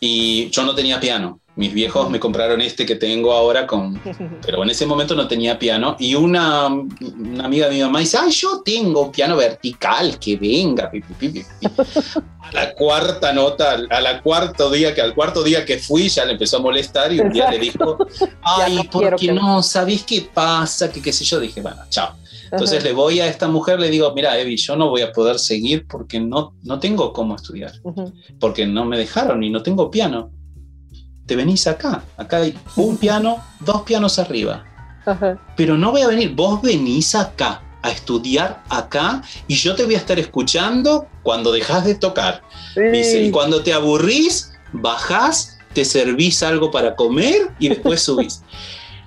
y yo no tenía piano. Mis viejos me compraron este que tengo ahora, con, *laughs* pero en ese momento no tenía piano. Y una, una amiga de mi mamá dice, ay, yo tengo piano vertical, que venga. A la cuarta nota, a la cuarto día que al cuarto día que fui ya le empezó a molestar y un día le dijo, *laughs* ay, no ¿por qué no? ¿Sabés qué pasa? Que qué sé yo. Dije, bueno, chao. Entonces le voy a esta mujer, le digo, mira, Evi, yo no voy a poder seguir porque no, no tengo cómo estudiar, porque no me dejaron y no tengo piano te venís acá. Acá hay un piano, dos pianos arriba. Pero no voy a venir, vos venís acá a estudiar acá y yo te voy a estar escuchando cuando dejas de tocar. y cuando te aburrís, bajás, te servís algo para comer y después *laughs* subís.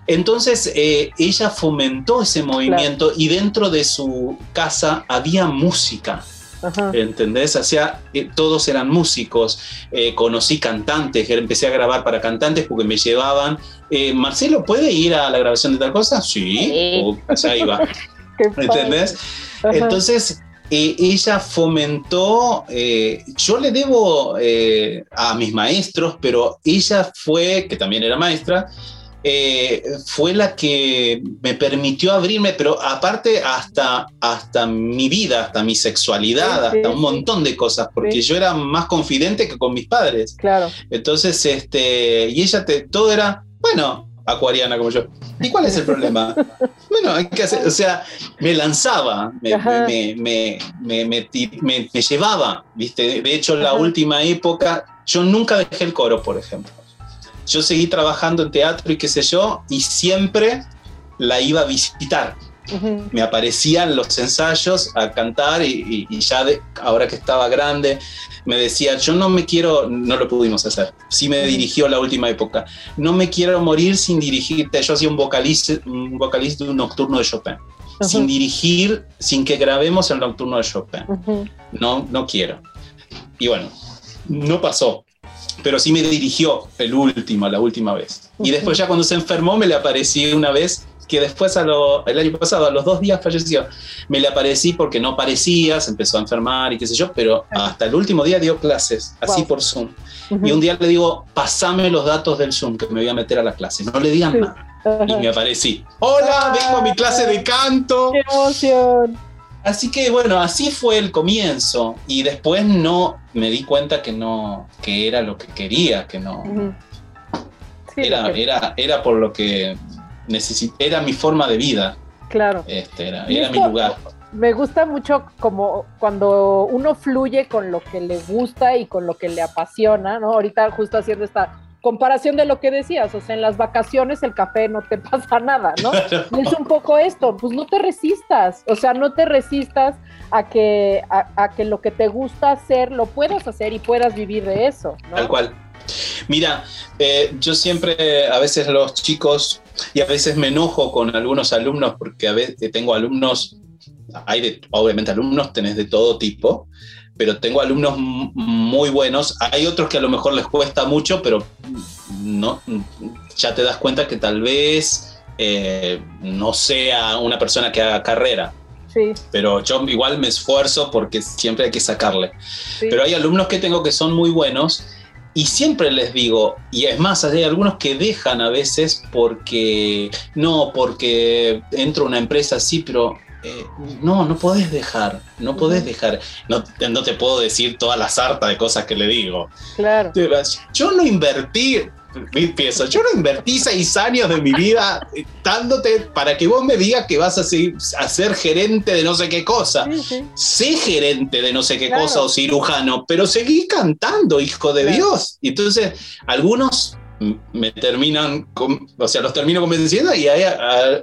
Entonces eh, ella fomentó ese movimiento y dentro de su casa había música. ¿Entendés? Hacía, eh, todos eran músicos, eh, conocí cantantes, empecé a grabar para cantantes porque me llevaban. Marcelo, ¿puede ir a la grabación de tal cosa? Sí, o, sea, iba. *laughs* ¿Entendés? Entonces, ella fomentó, yo le debo a mis maestros, pero ella fue, que también era maestra, eh, fue la que me permitió abrirme, pero aparte hasta, hasta mi vida, hasta mi sexualidad, hasta un montón de cosas, porque yo era más confidente que con mis padres. Claro. Entonces, este, y ella te, todo era, bueno, acuariana como yo. ¿Y cuál es el problema? *laughs* bueno, hay que hacer, o sea, me lanzaba, me, me, me, me, llevaba, ¿viste? De hecho, en la última época, yo nunca dejé el coro, por ejemplo yo seguí trabajando en teatro y qué sé yo, y siempre la iba a visitar. Me aparecían los ensayos a cantar y, ya de, ahora que estaba grande me decía, yo no me quiero, no lo pudimos hacer, sí me dirigió la última época, no me quiero morir sin dirigirte, yo hacía un vocalista, un vocalista de un nocturno de Chopin, sin dirigir, sin que grabemos el nocturno de Chopin, no, no quiero. Y bueno, no pasó, pero sí me dirigió el último, la última vez. Y después ya cuando se enfermó me le aparecí una vez, que después a el año pasado, a los dos días falleció, me le aparecí porque no parecía, se empezó a enfermar y qué sé yo, pero hasta el último día dio clases, así por Zoom. Y un día le digo, pasame los datos del Zoom, que me voy a meter a la clase, no le digan nada. Y me aparecí, hola, vengo a mi clase de canto. ¡Qué emoción! Así que bueno, así fue el comienzo y después no me di cuenta que no, que era lo que quería, que no. era, era, era por lo que necesité, era mi forma de vida. Claro. Este, era, era mi lugar. Me gusta mucho como cuando uno fluye con lo que le gusta y con lo que le apasiona, ¿no? Ahorita justo haciendo esta comparación de lo que decías, o sea, en las vacaciones el café no te *laughs* pasa nada, ¿no? es un poco esto, pues no te resistas, o sea, no te resistas a que, a, que lo que te gusta hacer lo puedas hacer y puedas vivir de eso. ¿no? Tal cual. Mira, eh, yo siempre, a veces los chicos, y a veces me enojo con algunos alumnos, porque a veces tengo alumnos, hay de, obviamente alumnos tenés de todo tipo, pero tengo alumnos muy buenos. Hay otros que a lo mejor les cuesta mucho, pero no, ya te das cuenta que tal vez eh, no sea una persona que haga carrera. Sí. Pero yo igual me esfuerzo porque siempre hay que sacarle. Pero hay alumnos que tengo que son muy buenos y siempre les digo, y es más, hay algunos que dejan a veces porque, no, porque entro a una empresa así, pero eh, no, no podés dejar, no podés dejar, no, no, te puedo decir toda la sarta de cosas que le digo. Claro. Yo no invertí, pienso, yo no invertí seis años de mi vida dándote para que vos me digas que vas a ser, gerente de no sé qué cosa. Sé gerente de no sé qué cosa o cirujano, pero seguí cantando, hijo de Dios. Y entonces, algunos me terminan, o sea, los termino convenciendo y hay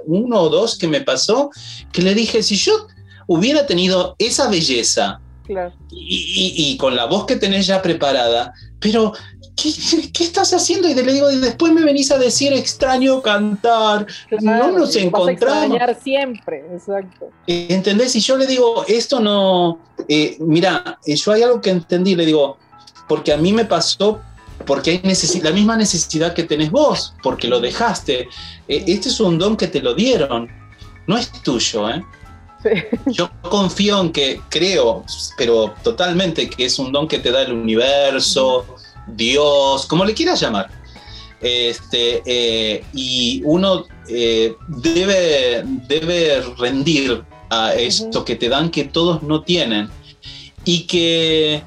uno o dos que me pasó que le dije, si yo hubiera tenido esa belleza y, con la voz que tenés ya preparada, pero ¿qué, qué estás haciendo? Y le digo, y después me venís a decir extraño cantar, no nos encontramos. siempre, exacto. ¿Entendés? Y yo le digo, esto no, eh, mira, yo hay algo que entendí, le digo, porque a mí me pasó porque hay la misma necesidad que tenés vos, porque lo dejaste. E, este es un don que te lo dieron, no es tuyo. ¿eh? Yo confío en que, creo, pero totalmente, que es un don que te da el universo, Dios, como le quieras llamar. Este, eh, y uno eh, debe, debe rendir a esto que te dan que todos no tienen. Y que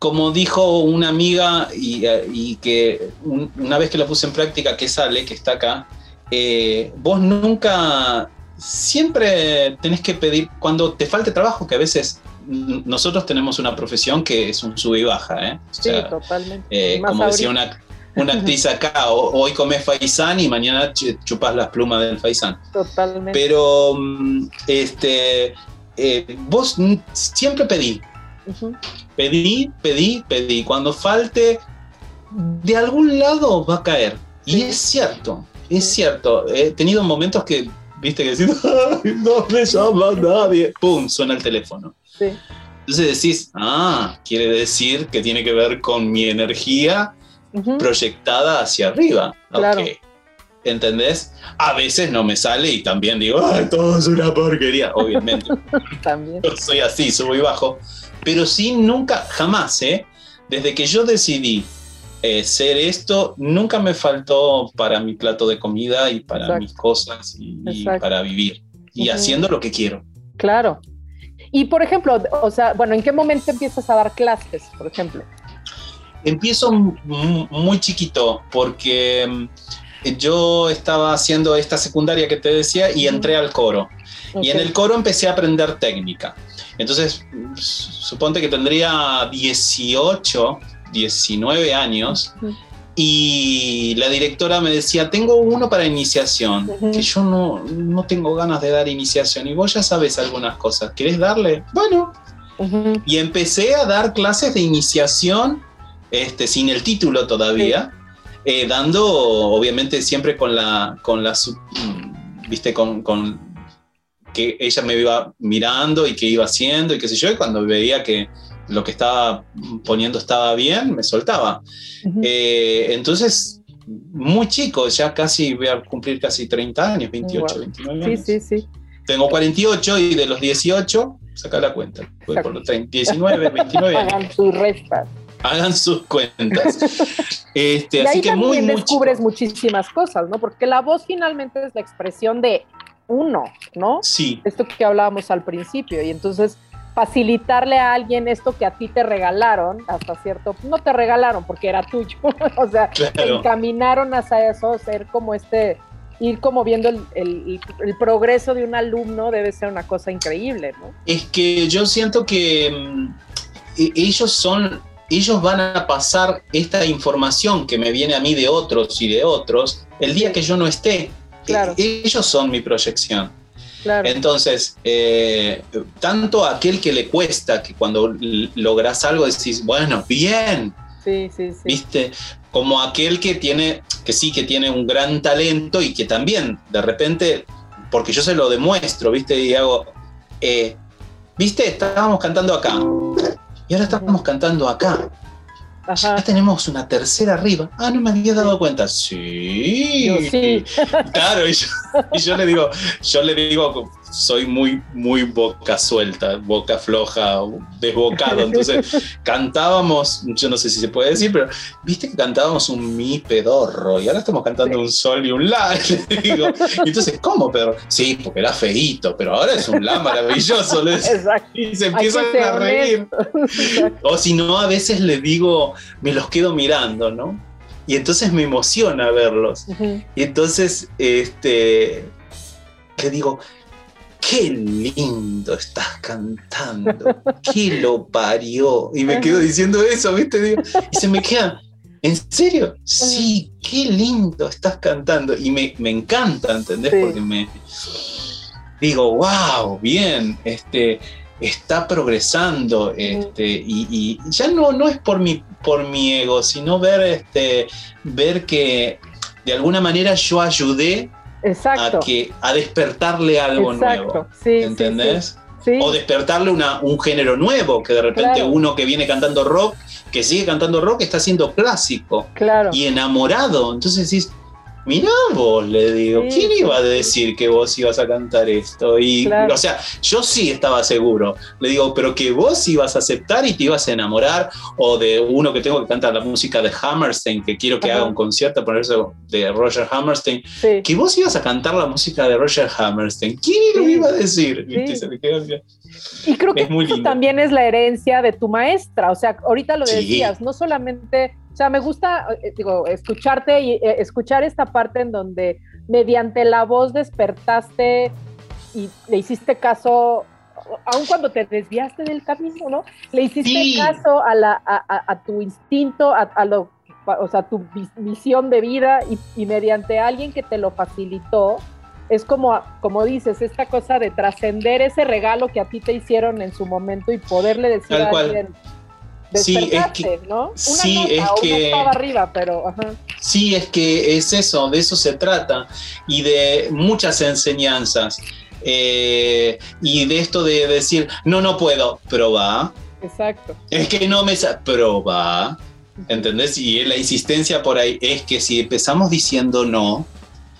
como dijo una amiga y, que una vez que la puse en práctica, que sale, que está acá, eh, vos nunca, siempre tenés que pedir, cuando te falte trabajo, que a veces nosotros tenemos una profesión que es un sub y baja, ¿eh? sí, totalmente. Eh, como decía una, una actriz *laughs* acá, hoy comes faisán y mañana chupas las plumas del faisán. Totalmente. Pero mm, este, vos siempre pedí, Pedí, pedí, pedí. Cuando falte, de algún lado va a caer. Y es cierto. es cierto, he tenido momentos que, viste, que decís, *laughs* "Ay, no me llama nadie. ¡Pum! Suena el teléfono. Sí. Entonces decís, ah, quiere decir que tiene que ver con mi energía proyectada hacia arriba. Claro. Ok. ¿Entendés? A veces no me sale y también digo, ay, todo es una porquería. Obviamente, *laughs* También. yo soy así, subo y bajo. Pero sí, nunca, jamás, ¿eh? Desde que yo decidí eh, ser esto, nunca me faltó para mi plato de comida y para Exacto. mis cosas y, para vivir. Y haciendo lo que quiero. Claro. Y por ejemplo, o sea, bueno, ¿en qué momento empiezas a dar clases, por ejemplo? Empiezo muy chiquito porque mm, yo estaba haciendo esta secundaria que te decía y entré al coro. Y en el coro empecé a aprender técnica. Entonces, suponte que tendría 18, 19 años y la directora me decía, tengo uno para iniciación, que yo no, no tengo ganas de dar iniciación y vos ya sabes algunas cosas, ¿querés darle? Bueno, y empecé a dar clases de iniciación este, sin el título todavía, eh, dando, obviamente, siempre con la, con la, mm, viste, con, con que ella me iba mirando y qué iba haciendo y qué sé yo, y cuando veía que lo que estaba poniendo estaba bien, me soltaba. Ujú. Eh, entonces, muy chico, ya casi voy a cumplir casi 30 años, 28, Wow. 29 Sí, años. sí, sí. Tengo 48 y de los 18, saca la cuenta, Exacto. por los 30, 19, 29 años. Hagan sus restas. Hagan sus cuentas. Este, y así ahí que muy, también muy descubres chico. muchísimas cosas, ¿no? Porque la voz finalmente es la expresión de uno, ¿no? Sí, Esto que hablábamos al principio. Y entonces facilitarle a alguien esto que a ti te regalaron, hasta cierto, no te regalaron porque era tuyo, *laughs* o sea, te encaminaron hacia eso, ser como este, ir como viendo el, el- el progreso de un alumno debe ser una cosa increíble, ¿no? Es que yo siento que mm, e- ellos son, ellos van a pasar esta información que me viene a mí de otros y de otros el día que yo no esté. Claro. E- Ellos son mi proyección. Claro. Entonces, eh, tanto aquel que le cuesta, que cuando logras algo decís, bueno, bien, Sí, sí, sí. ¿viste? Como aquel que tiene, que sí, que tiene un gran talento y que también, de repente, porque yo se lo demuestro, ¿viste? Y hago, eh, ¿viste? Estábamos cantando acá y ahora estamos cantando acá. Ajá. Ya tenemos una tercera arriba. Ah, no me había dado cuenta. Sí. Yo sí. Claro, y yo, y yo le digo, yo le digo, soy muy, muy boca suelta, boca floja, desbocado. Entonces *laughs* cantábamos, yo no sé si se puede decir, pero viste que cantábamos un mi pedorro y ahora estamos cantando un sol y un la. *laughs* Le digo, y entonces, ¿cómo pedorro? Sí, porque era feíto, pero ahora es un la maravilloso. le. Y se empiezan a reír. O si no, a veces les digo, me los quedo mirando, ¿no? Y entonces me emociona verlos. Y entonces, este, le digo, qué lindo estás cantando, qué lo parió. Y me quedo diciendo eso, ¿viste? Digo, y se me queda, ¿en serio? Sí, qué lindo estás cantando. Y me, me encanta, ¿entendés? Sí. Porque me digo, wow, bien, este, está progresando, este, y, y ya no, no es por mi, por mi ego, sino ver, este, ver que de alguna manera yo ayudé Exacto. a, que, a despertarle algo Exacto. nuevo. Sí, sí, ¿Entendés? Sí. O despertarle una, un género nuevo, que de repente Claro. uno que viene cantando rock, que sigue cantando rock, está haciendo clásico claro. y enamorado. Entonces decís, mirá vos, le digo, Sí, ¿quién iba a decir que vos ibas a cantar esto? Y, Claro. o sea, yo sí estaba seguro. Le digo, pero que vos ibas a aceptar y te ibas a enamorar, o de uno que tengo que cantar la música de Hammerstein, que quiero que Ajá. haga un concierto, ponerse de Roger Hammerstein, Sí. que vos ibas a cantar la música de Roger Hammerstein. ¿Quién lo iba a decir? Y creo que Es muy eso lindo. también es la herencia de tu maestra. O sea, ahorita lo decías, no solamente, sea, me gusta, eh, digo, escucharte y eh, escuchar esta parte en donde mediante la voz despertaste y le hiciste caso, aun cuando te desviaste del camino, ¿no? Le hiciste Sí. caso a, la, a, a- a tu instinto, a, lo, o sea, tu vis- misión de vida y, y mediante alguien que te lo facilitó, es como, como dices, esta cosa de trascender ese regalo que a ti te hicieron en su momento y poderle decir Tal a cual. Sí, es que- ¿no? Una sí, nota es una que- octava arriba, pero ajá. Sí, es que es eso, de eso se trata y de muchas enseñanzas. Eh, y de esto de decir, no, no puedo, pero va. Exacto. Es que no me... Pero va. ¿Entendés? Y la insistencia por ahí es que si empezamos diciendo no,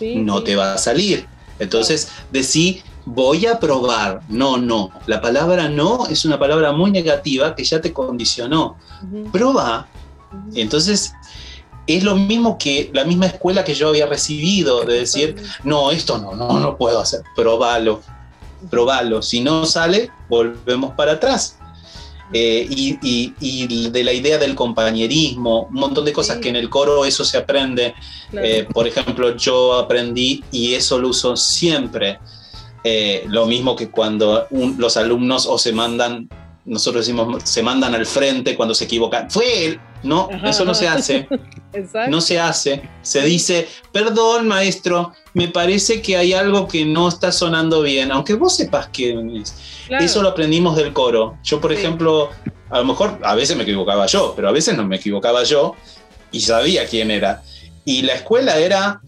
no te va a salir. Entonces, decir voy a probar. No, no. La palabra no es una palabra muy negativa que ya te condicionó. Proba. Entonces, es lo mismo que la misma escuela que yo había recibido, de decir, no, esto no, no, no puedo hacer. Probalo. Probalo. Si no sale, volvemos para atrás. Eh, y, de la idea del compañerismo, un montón de cosas que en el coro eso se aprende. Eh, por ejemplo, yo aprendí y eso lo uso siempre. Eh, lo mismo que cuando los alumnos o se mandan, nosotros decimos, se mandan al frente cuando se equivocan. Fue él, no, eso no se hace. *laughs* No se hace. Se dice, perdón maestro, me parece que hay algo que no está sonando bien, aunque vos sepas que es. Eso lo aprendimos del coro. Yo, por ejemplo, a lo mejor a veces me equivocaba yo, pero a veces no me equivocaba yo y sabía quién era. Y la escuela era,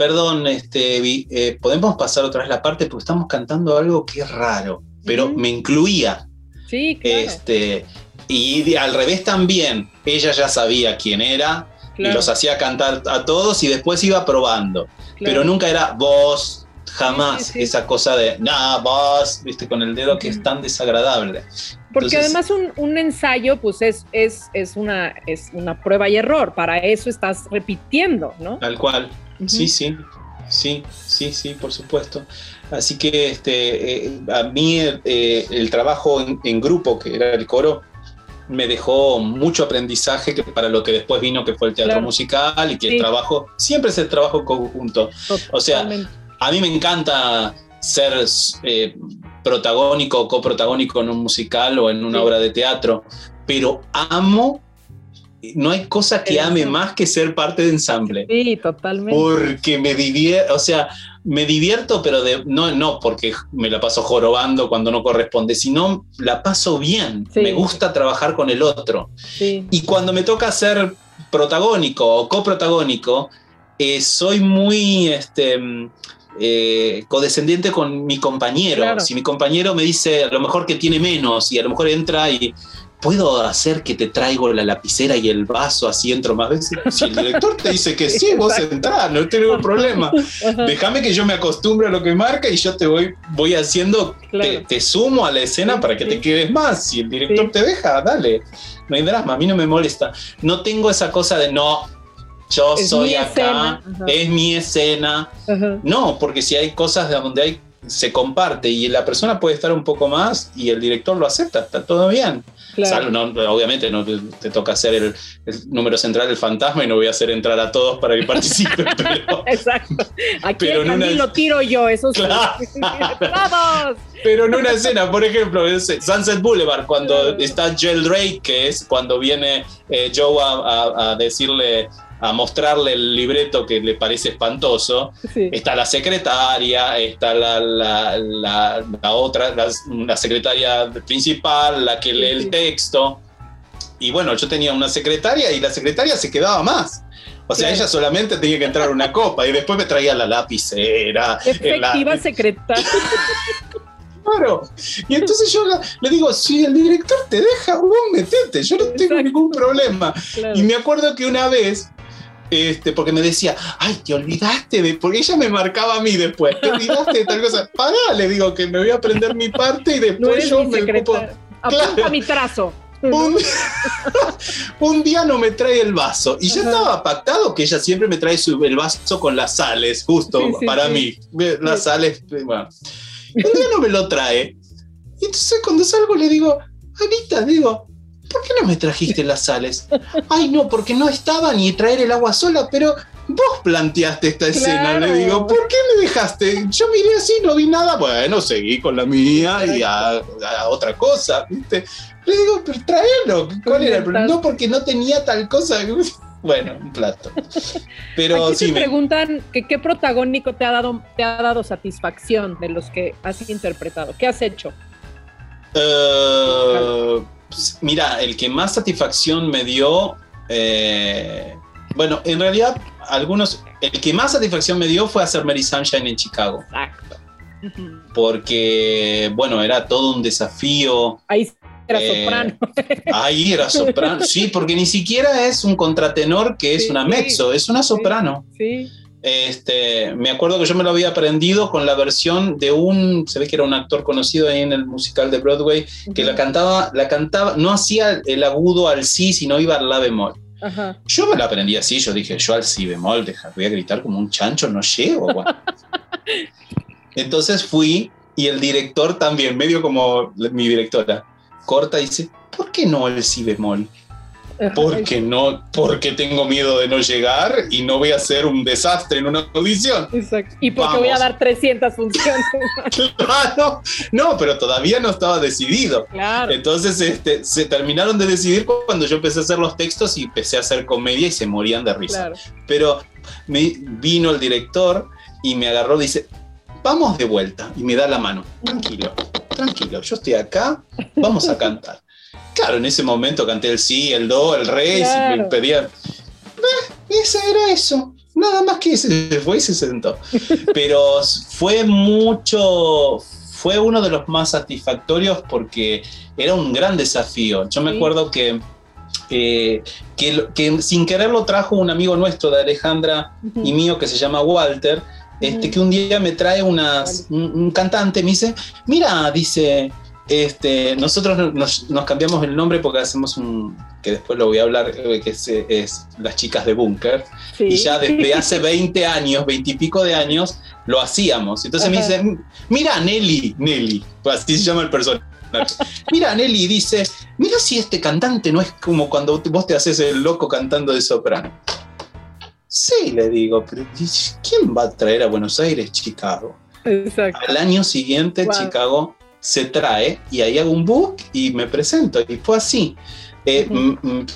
perdón, este, eh, podemos pasar otra vez la parte porque estamos cantando algo que es raro, pero me incluía. Sí, claro. Este, y al revés también, ella ya sabía quién era y los hacía cantar a todos y después iba probando. Pero nunca era vos, jamás esa cosa de, nah, vos, viste, con el dedo que es tan desagradable. Porque además un, ensayo, pues es, es, es, una, es una prueba y error, para eso estás repitiendo, ¿no? Tal cual, sí, sí, sí, sí, sí, por supuesto. Así que este, eh, a mí eh, el trabajo en, grupo, que era el coro, me dejó mucho aprendizaje que para lo que después vino, que fue el teatro musical y que el trabajo, siempre es el trabajo conjunto. O sea, a mí me encanta ser eh, protagónico o coprotagónico en un musical o en una obra de teatro, pero amo no hay cosa que ame más que ser parte de ensamble. Sí, totalmente. Porque me divierto, o sea, me divierto, pero de, no, no porque me la paso jorobando cuando no corresponde, sino la paso bien. Me gusta trabajar con el otro. Y cuando me toca ser protagónico o coprotagónico, eh, soy muy este, eh, codescendiente con mi compañero. Si mi compañero me dice a lo mejor que tiene menos y a lo mejor entra y ¿puedo hacer que te traigo la lapicera y el vaso así entro más veces? Si el director te dice que sí, vos entrás, no tengo problema. Déjame que yo me acostumbre a lo que marca y yo te voy, voy haciendo, te, sumo a la escena para que te quedes más. Si el director te deja, dale, no hay drama, a mí no me molesta. No tengo esa cosa de no, yo soy acá, es mi escena. No, porque si hay cosas de donde hay se comparte y la persona puede estar un poco más y el director lo acepta, está todo bien. obviamente no te toca hacer el, número central del fantasma y no voy a hacer entrar a todos para que participen. *laughs* Exacto. Aquí el lo tiro yo, eso claro. *laughs* Pero en una escena, por ejemplo, Sunset Boulevard, cuando está Jill Drake, que es cuando viene eh, Joe a decirle a mostrarle el libreto que le parece espantoso, está la secretaria, está la, la, otra, la, secretaria principal, la que lee el texto. Y bueno, yo tenía una secretaria y la secretaria se quedaba más. O sea, ella solamente tenía que entrar una copa y después me traía la lapicera. *laughs* Efectiva secretaria. *laughs* Claro. Y entonces yo le digo, si el director te deja, vos metete, yo no tengo ningún problema. Y me acuerdo que una vez este, porque me decía, ay, te olvidaste de, porque ella me marcaba a mí después, te olvidaste de tal cosa. Pará, le digo que me voy a aprender mi parte y después yo me ocupo. Mi trazo. *laughs* Un, día no me trae el vaso y ya estaba pactado que ella siempre me trae el vaso con las sales, justo para mí. Las sales, bueno. Un día no me lo trae. Y entonces cuando salgo le digo, Anita, digo, ¿por qué no me trajiste las sales? Ay, no, porque no estaba ni traer el agua sola, pero vos planteaste esta escena. Le digo, ¿por qué me dejaste? Yo miré así, no vi nada. Bueno, seguí con la mía y a, otra cosa, ¿viste? Le digo, pero tráelo. ¿Cuál era el problema? No, porque no tenía tal cosa. *laughs* Bueno, un plato. Pero Aquí sí. preguntan que qué protagónico te ha dado, te ha dado satisfacción de los que has interpretado. ¿Qué has hecho? Uh, pues, mira, el que más satisfacción me dio, eh, Bueno, en realidad, algunos. El que más satisfacción me dio fue hacer Mary Sunshine en Chicago. Exacto. Porque, bueno, era todo un desafío. Ahí era Eh, soprano. Ahí era soprano. Sí, porque ni siquiera es un contratenor que es Sí, una mezzo, es una soprano. Sí. Este, me acuerdo que yo me lo había aprendido con la versión de un, se ve que era un actor conocido ahí en el musical de Broadway, que la cantaba, la cantaba, no hacía el agudo al sí, sino iba al la bemol. Yo me la aprendí así, yo dije, yo al si bemol, deja, voy a gritar como un chancho, no llego. bueno. *laughs* Entonces fui y el director también, medio como mi directora, corta y dice, ¿por qué no el si bemol? Porque no, porque tengo miedo de no llegar y no voy a hacer un desastre en una audición. Exacto. Y porque voy a Vamos. dar 300 funciones. *laughs* Claro, no, pero todavía no estaba decidido. claro. Entonces este, se terminaron de decidir cuando yo empecé a hacer los textos y empecé a hacer comedia y se morían de risa. Claro. Pero me vino el director y me agarró y dice, vamos de vuelta. Y me da la mano. Tranquilo, tranquilo, yo estoy acá, vamos a cantar. Claro, en ese momento canté el sí, el do, el re, y me pedían, "Eh, ese era eso. Nada más que se fue y se sentó. *laughs* Pero fue mucho, fue uno de los más satisfactorios porque era un gran desafío. Yo me Sí. acuerdo que, eh, que, sin querer lo trajo un amigo nuestro de Alejandra y mío que se llama Walter, este, que un día me trae unas, un, un cantante, me dice, mira, dice, este, nosotros nos, nos cambiamos el nombre porque hacemos un, que después lo voy a hablar, eh, que es, es Las Chicas de Búnker, Sí. y ya desde *laughs* hace 20 años, 20 y pico de años, lo hacíamos. Entonces me Ajá. dice, mira Nelly, Nelly, así se llama el personaje. Mira Nelly, dice, mira si este cantante no es como cuando vos te haces el loco cantando de soprano. Sí, le digo, pero ¿quién va a traer a Buenos Aires Chicago? Exacto. Al año siguiente Wow. Chicago se trae y ahí hago un book y me presento. Y fue así. Eh,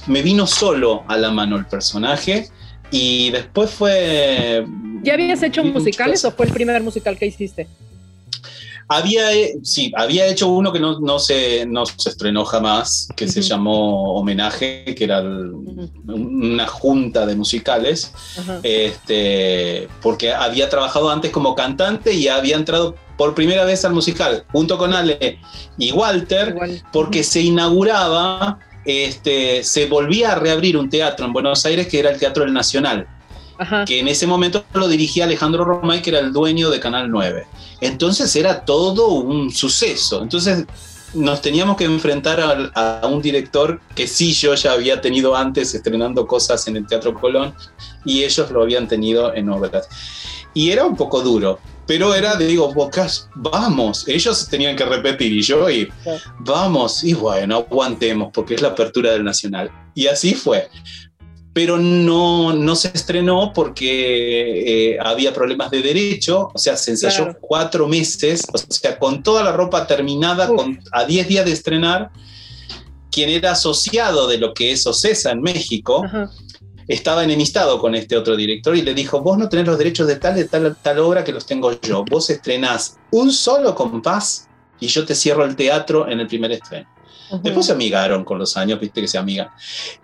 me vino solo a la mano el personaje y después fue... ¿Ya habías hecho musicales o fue el primer musical que hiciste? Había, eh, sí, había hecho uno que no, no, se, no se estrenó jamás, que se llamó Homenaje, que era el- una junta de musicales, este, porque había trabajado antes como cantante y había entrado por primera vez al musical, junto con Ale y Walter, Igual. porque se inauguraba, este, se volvía a reabrir un teatro en Buenos Aires que era el Teatro del Nacional Ajá. que en ese momento lo dirigía Alejandro Romay, que era el dueño de Canal 9. Entonces era todo un suceso. Entonces nos teníamos que enfrentar a, un director que sí yo ya había tenido antes estrenando cosas en el Teatro Colón y ellos lo habían tenido en obras. Y era un poco duro, pero era, digo, Bocas, vamos, ellos tenían que repetir y yo Claro. vamos, y bueno, aguantemos porque es la apertura del Nacional. Y así fue pero no, no se estrenó porque eh, había problemas de derecho, o sea, se ensayó Claro. cuatro meses, o sea, con toda la ropa terminada, con, a 10 días de estrenar, quien era asociado de lo que es OCESA en México, Ajá. estaba enemistado con este otro director y le dijo, vos no tenés los derechos de tal, de tal, tal obra que los tengo yo, vos estrenás un solo compás y yo te cierro el teatro en el primer estreno. Después se amigaron con los años, viste que se amigan.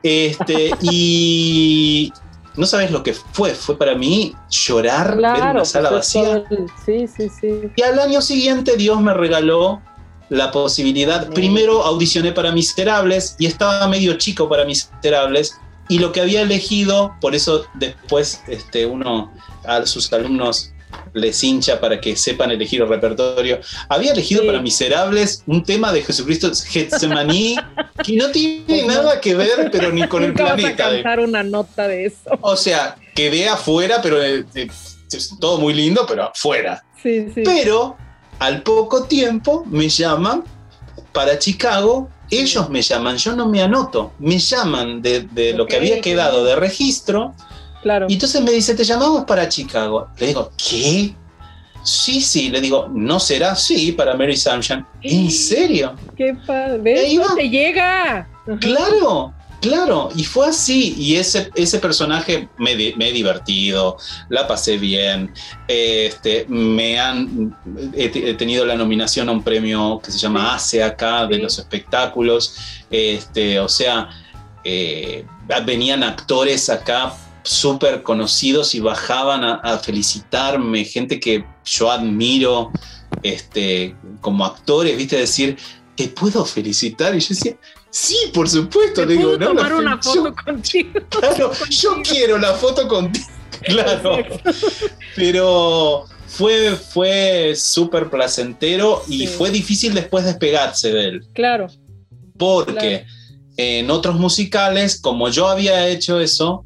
Este, *laughs* y no sabes lo que fue, fue para mí llorar, ver Claro, una sala vacía. el- Sí, sí, sí. Y al año siguiente Dios me regaló la posibilidad, Sí. primero audicioné para Miserables y estaba medio chico para Miserables y lo que había elegido, por eso después este, uno a sus alumnos les hincha para que sepan elegir el repertorio. Había elegido Sí. para Miserables un tema de Jesucristo Getsemaní *laughs* que no tiene nada que ver, pero ni con el Nunca vas a planeta. de- cantar una nota de eso. o sea, quedé afuera, pero eh, eh, es todo muy lindo, pero afuera. Sí, sí. Pero al poco tiempo me llaman para Chicago. Ellos me llaman, yo no me anoto. Me llaman de, de lo que había quedado de registro. Claro. Y entonces me dice, te llamamos para Chicago. Le digo, ¿qué? Sí, sí. Le digo, ¿no será? Sí, para Mary Sunshine. ¿En serio? Qué padre. Va. ¿Cómo te llega? Claro, claro, y fue así, y ese, ese personaje me, me he divertido, la pasé bien, este, me han, he, te- he tenido la nominación a un premio que se llama ACE acá, de Sí. los espectáculos, este, o sea, eh, venían actores acá súper conocidos y bajaban a, felicitarme, gente que yo admiro este, como actores, viste, decir, ¿te puedo felicitar? Y yo decía, sí, por supuesto, le digo, no, tomar una foto contigo. *laughs* Claro, *laughs* yo quiero la foto contigo. *laughs* Claro. Pero fue, fue súper placentero y fue difícil después despegarse de él. Claro. Porque en otros musicales, como yo había hecho eso,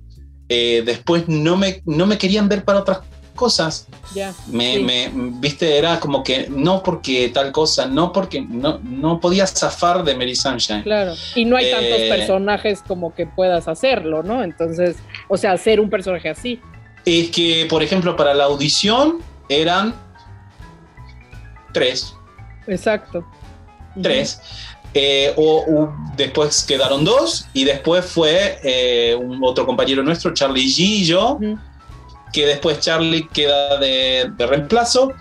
eh, después no me, no me querían ver para otras cosas. Ya. me, viste, era como que no porque tal cosa, no porque no, no podía zafar de Mary Sunshine. Claro. Y no hay tantos eh, personajes como que puedas hacerlo, ¿no? Entonces, o sea, hacer un personaje así. Es que, por ejemplo, para la audición eran tres. Exacto. Tres. Eh, o, después quedaron dos y después fue eh, un otro compañero nuestro, Charlie G y yo, que después Charlie queda de, reemplazo,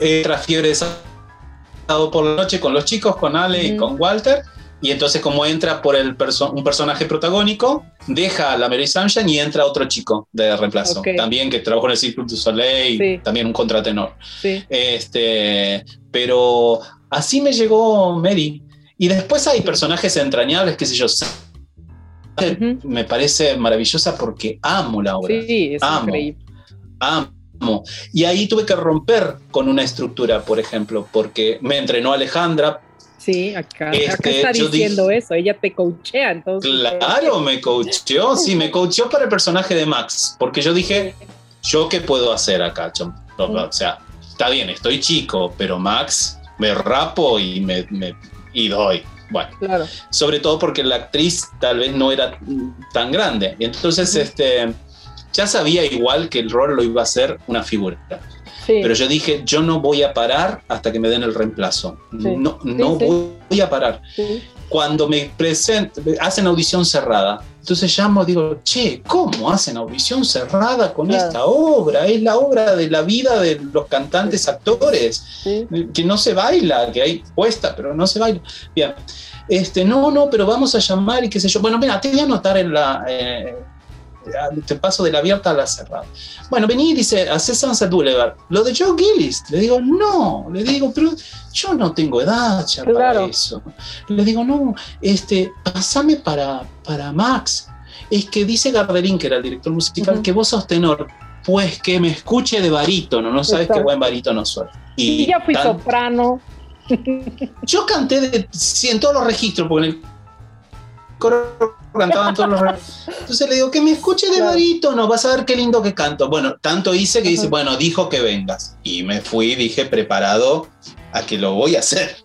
eh, tras fiebre de sábado por la noche con los chicos, con Ale y con Walter, y entonces como entra por el un personaje protagónico, deja a la Mary Sunshine y entra otro chico de reemplazo, también que trabajó en el Cirque du Soleil, también un contratenor. Este, pero así me llegó Mary. Y después hay personajes entrañables, qué sé yo. Me parece maravillosa porque amo la obra. Sí, es amo, increíble. Amo. Y ahí tuve que romper con una estructura, por ejemplo, porque me entrenó Alejandra. Sí, acá, este, está diciendo eso, ella te coachea, entonces. Claro, me coacheó, sí, me coacheó para el personaje de Max, porque yo dije, ¿yo qué puedo hacer acá? O sea, está bien, estoy chico, pero Max me rapo y me y doy. Bueno, claro. sobre todo porque la actriz tal vez no era tan grande. Entonces, este, ya sabía igual que el rol lo iba a hacer una figura. Pero yo dije, yo no voy a parar hasta que me den el reemplazo. No, no voy a parar. Cuando me presento, hacen audición cerrada. Entonces llamo, digo, che, ¿cómo hacen audición cerrada con esta obra? Es la obra de la vida de los cantantes actores, que no se baila, que hay puesta, pero no se baila. Bien, este, no, no, pero vamos a llamar y qué sé yo. Bueno, mira, te voy a anotar en la... Eh, te paso de la abierta a la cerrada. Bueno, vení y dice, hace Sunset Boulevard. Lo de Joe Gillis. Le digo, no. Le digo, pero yo no tengo edad ya para eso. Le digo, no, este, pasame para, para Max. Es que dice Garderín, que era el director musical, que vos sos tenor. Pues que me escuche de barítono, no sabes qué buen barítono soy. Y ya fui soprano. Yo canté de, en todos los registros, porque en el coro cantaban todos los Entonces le digo, que me escuche de barítono, vas a ver qué lindo que canto. Bueno, tanto hice que dice, bueno, dijo que vengas. Y me fui, dije, preparado a que lo voy a hacer.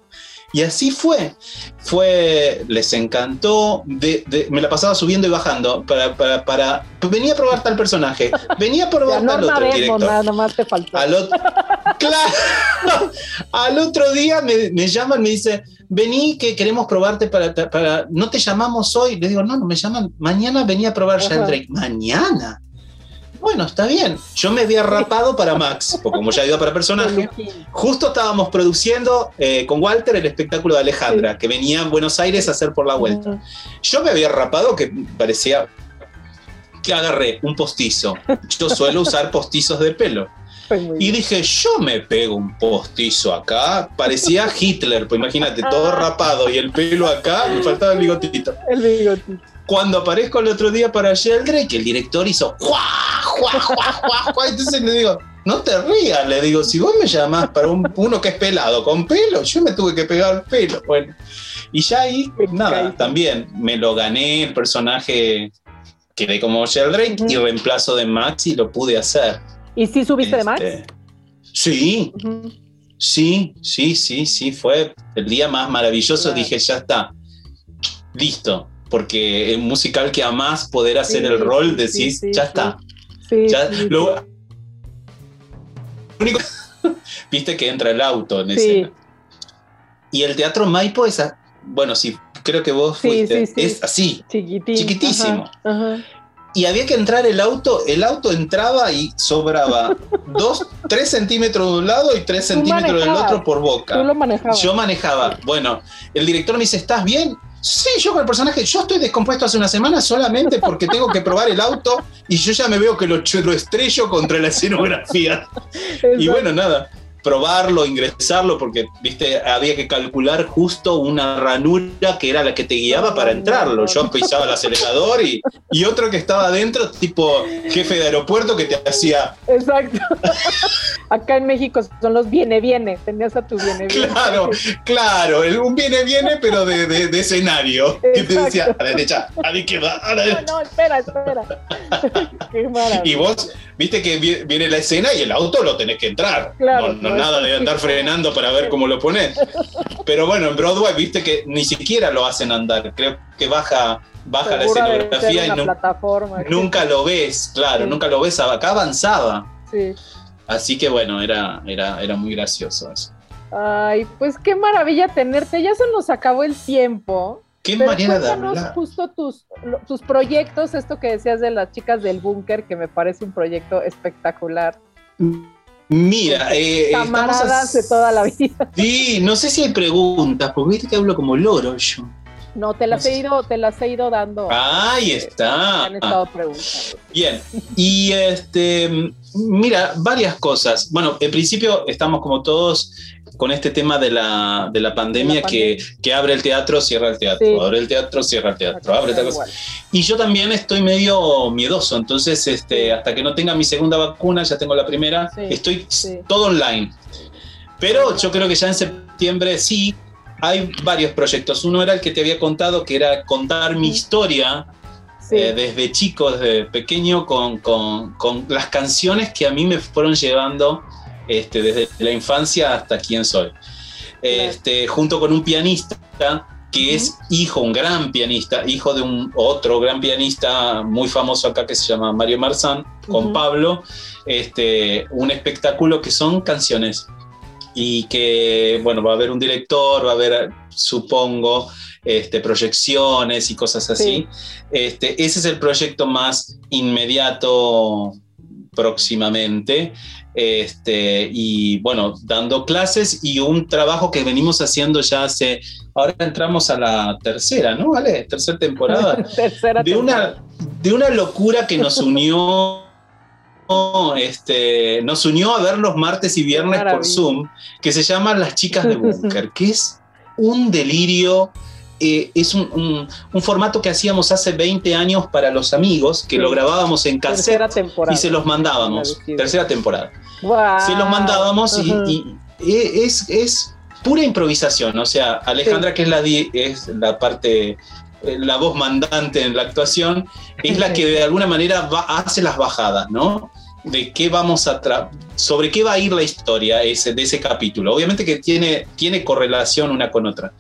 Y así fue. Fue, les encantó. me la pasaba subiendo y bajando para, para, para venía a probar tal personaje, venía a *laughs* probar tal otro. Nada más te faltó. Al otro, *laughs* claro, al otro día me, me llaman, me dice, vení que queremos probarte para, para, no te llamamos hoy. Le digo, no, no me llaman, mañana venía a probar Sheldrake. Mañana. Bueno, está bien. Yo me había rapado para Max, porque como ya iba para personaje, justo estábamos produciendo eh, con Walter el espectáculo de Alejandra, que venía a Buenos Aires a hacer por la vuelta. Yo me había rapado que parecía que agarré un postizo. Yo suelo usar postizos de pelo. Y dije, yo me pego un postizo acá. Parecía Hitler, pues imagínate, todo rapado y el pelo acá, me faltaba el bigotito. El bigotito. Cuando aparezco el otro día para Sheldrake, el director hizo ¡Juá, juá, juá, juá! Entonces le digo, no te rías, le digo, si vos me llamás para un, uno que es pelado con pelo, yo me tuve que pegar el pelo. Bueno, y ya ahí, nada, también me lo gané el personaje, quedé como Sheldrake y reemplazo de Max y lo pude hacer. ¿Y sí subiste de? Este, sí, sí, sí, sí, sí, fue el día más maravilloso. Dije, ya está, listo, porque un musical que amás poder hacer el rol, decís, ya está. Ya, lo, único, *laughs* viste que entra el auto en escena. Y el teatro Maipo es, bueno, sí, creo que vos fuiste, es así, chiquitísimo y había que entrar el auto, el auto entraba y sobraba *laughs* dos, tres centímetros de un lado y tres centímetros del otro por boca. Tú lo manejabas. Yo manejaba. Bueno, el director me dice, ¿estás bien? Sí, yo con el personaje, yo estoy descompuesto hace una semana solamente porque tengo que probar el auto y yo ya me veo que lo, lo estrello contra la escenografía. Y bueno, nada, probarlo, ingresarlo, porque viste, había que calcular justo una ranura que era la que te guiaba para entrarlo. Yo pisaba el acelerador y, y otro que estaba adentro, tipo jefe de aeropuerto que te hacía. Exacto. *laughs* Acá en México son los viene, viene. Tenías a tu viene, viene. Claro, claro, un viene, viene, pero de, de, escenario. Que te decía a la derecha, a la izquierda, a la derecha. No, no, espera, espera. *laughs* Qué maravilla. Y vos, viste que viene la escena y el auto lo tenés que entrar. Claro. No, nada de andar *laughs* frenando para ver cómo lo pones. Pero bueno, en Broadway viste que ni siquiera lo hacen andar. Creo que baja, baja la escenografía y nunca lo ves, claro, nunca lo ves. Acá avanzaba. Sí. Así que bueno, era, era, era muy gracioso eso. Ay, pues qué maravilla tenerte. Ya se nos acabó el tiempo. Qué manera de hablar. justo tus, tus proyectos, esto que decías de las chicas del búnker, que me parece un proyecto espectacular. Mira, eh, camaradas de toda la vida. *laughs* Sí, no sé si hay preguntas, porque viste que hablo como loro yo. No, te las, he, ido, te las he ido dando. Ahí está. han estado preguntando. Bien, y este, mira, varias cosas. Bueno, en principio estamos como todos con este tema de la, de la pandemia, Que, que, abre el teatro, cierra el teatro, abre el teatro, cierra el teatro, abre el teatro. Y yo también estoy medio miedoso, entonces este, hasta que no tenga mi segunda vacuna, ya tengo la primera, estoy todo online. Pero yo creo que ya en septiembre sí, hay varios proyectos. Uno era el que te había contado, que era contar mi historia eh, desde chico, desde pequeño, con, con, con, las canciones que a mí me fueron llevando este, desde la infancia hasta quién soy. Este, junto con un pianista que es hijo, un gran pianista, hijo de un otro gran pianista muy famoso acá que se llama Mario Marzán, con Pablo, este, un espectáculo que son canciones y que, bueno, va a haber un director, va a haber, supongo, este, proyecciones y cosas así. Este, ese es el proyecto más inmediato próximamente. Este, y bueno, dando clases y un trabajo que venimos haciendo ya hace, ahora entramos a la tercera, ¿no? ¿Vale? Tercera temporada. *laughs* tercera de, Una, de una locura que nos unió. Este, nos unió a ver los martes y viernes por Zoom, que se llama Las Chicas de Bunker, que es un delirio eh, es un, formato que hacíamos hace 20 años para los amigos, que lo grabábamos en cassette y se los mandábamos. Tercera temporada. Se los mandábamos y, es, es, pura improvisación. O sea, Alejandra, que es la, es la parte eh, la voz mandante en la actuación, es la que de alguna manera hace las bajadas, ¿no? De qué vamos a sobre qué va a ir la historia ese, de ese capítulo. Obviamente que tiene, tiene correlación una con otra.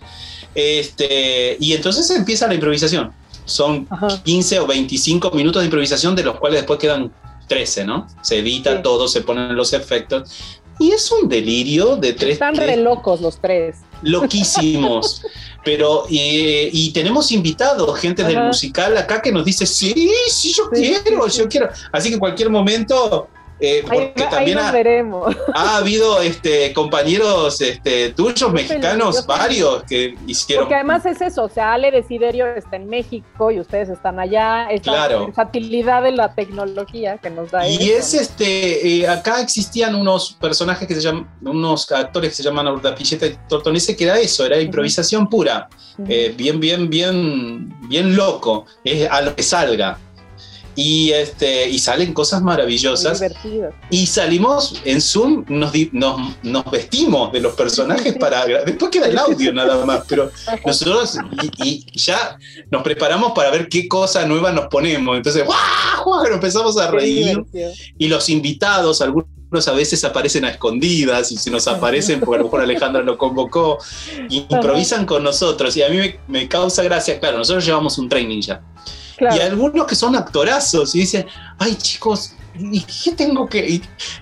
Este, y entonces empieza la improvisación. Son 15 o 25 minutos de improvisación, de los cuales después quedan 13, ¿no? Se edita todo, se ponen los efectos. Y es un delirio de tres. Están re locos los tres. Loquísimos. *laughs* Pero, y tenemos invitados, gente del musical acá que nos dice, sí, sí, yo quiero, yo quiero. Así que en cualquier momento eh, porque también ha, veremos. ha, habido este, compañeros este, tuyos mexicanos, varios que hicieron. Porque además es eso, o sea, Ale Desiderio está en México y ustedes están allá. Esa claro. versatilidad de la tecnología que nos da. Y es este, eh, acá existían unos personajes que se llaman, unos actores que se llaman Urdapilleta y Tortonese, que era eso, era improvisación pura. Eh, bien, bien, bien, bien loco. Es a lo que salga y, este, y salen cosas maravillosas. Y salimos en Zoom, nos, nos, vestimos de los personajes para... *laughs* Después queda el audio nada más, pero nosotros y, ya nos preparamos para ver qué cosa nueva nos ponemos. Entonces, ¡guau! empezamos a reír. Y los invitados, algunos a veces aparecen a escondidas y si nos aparecen, porque a lo mejor Alejandra lo convocó, improvisan con nosotros. Y a mí me, me causa gracia, claro, nosotros llevamos un training ya. Y algunos que son actorazos y dicen, ay chicos, ¿y qué tengo que...?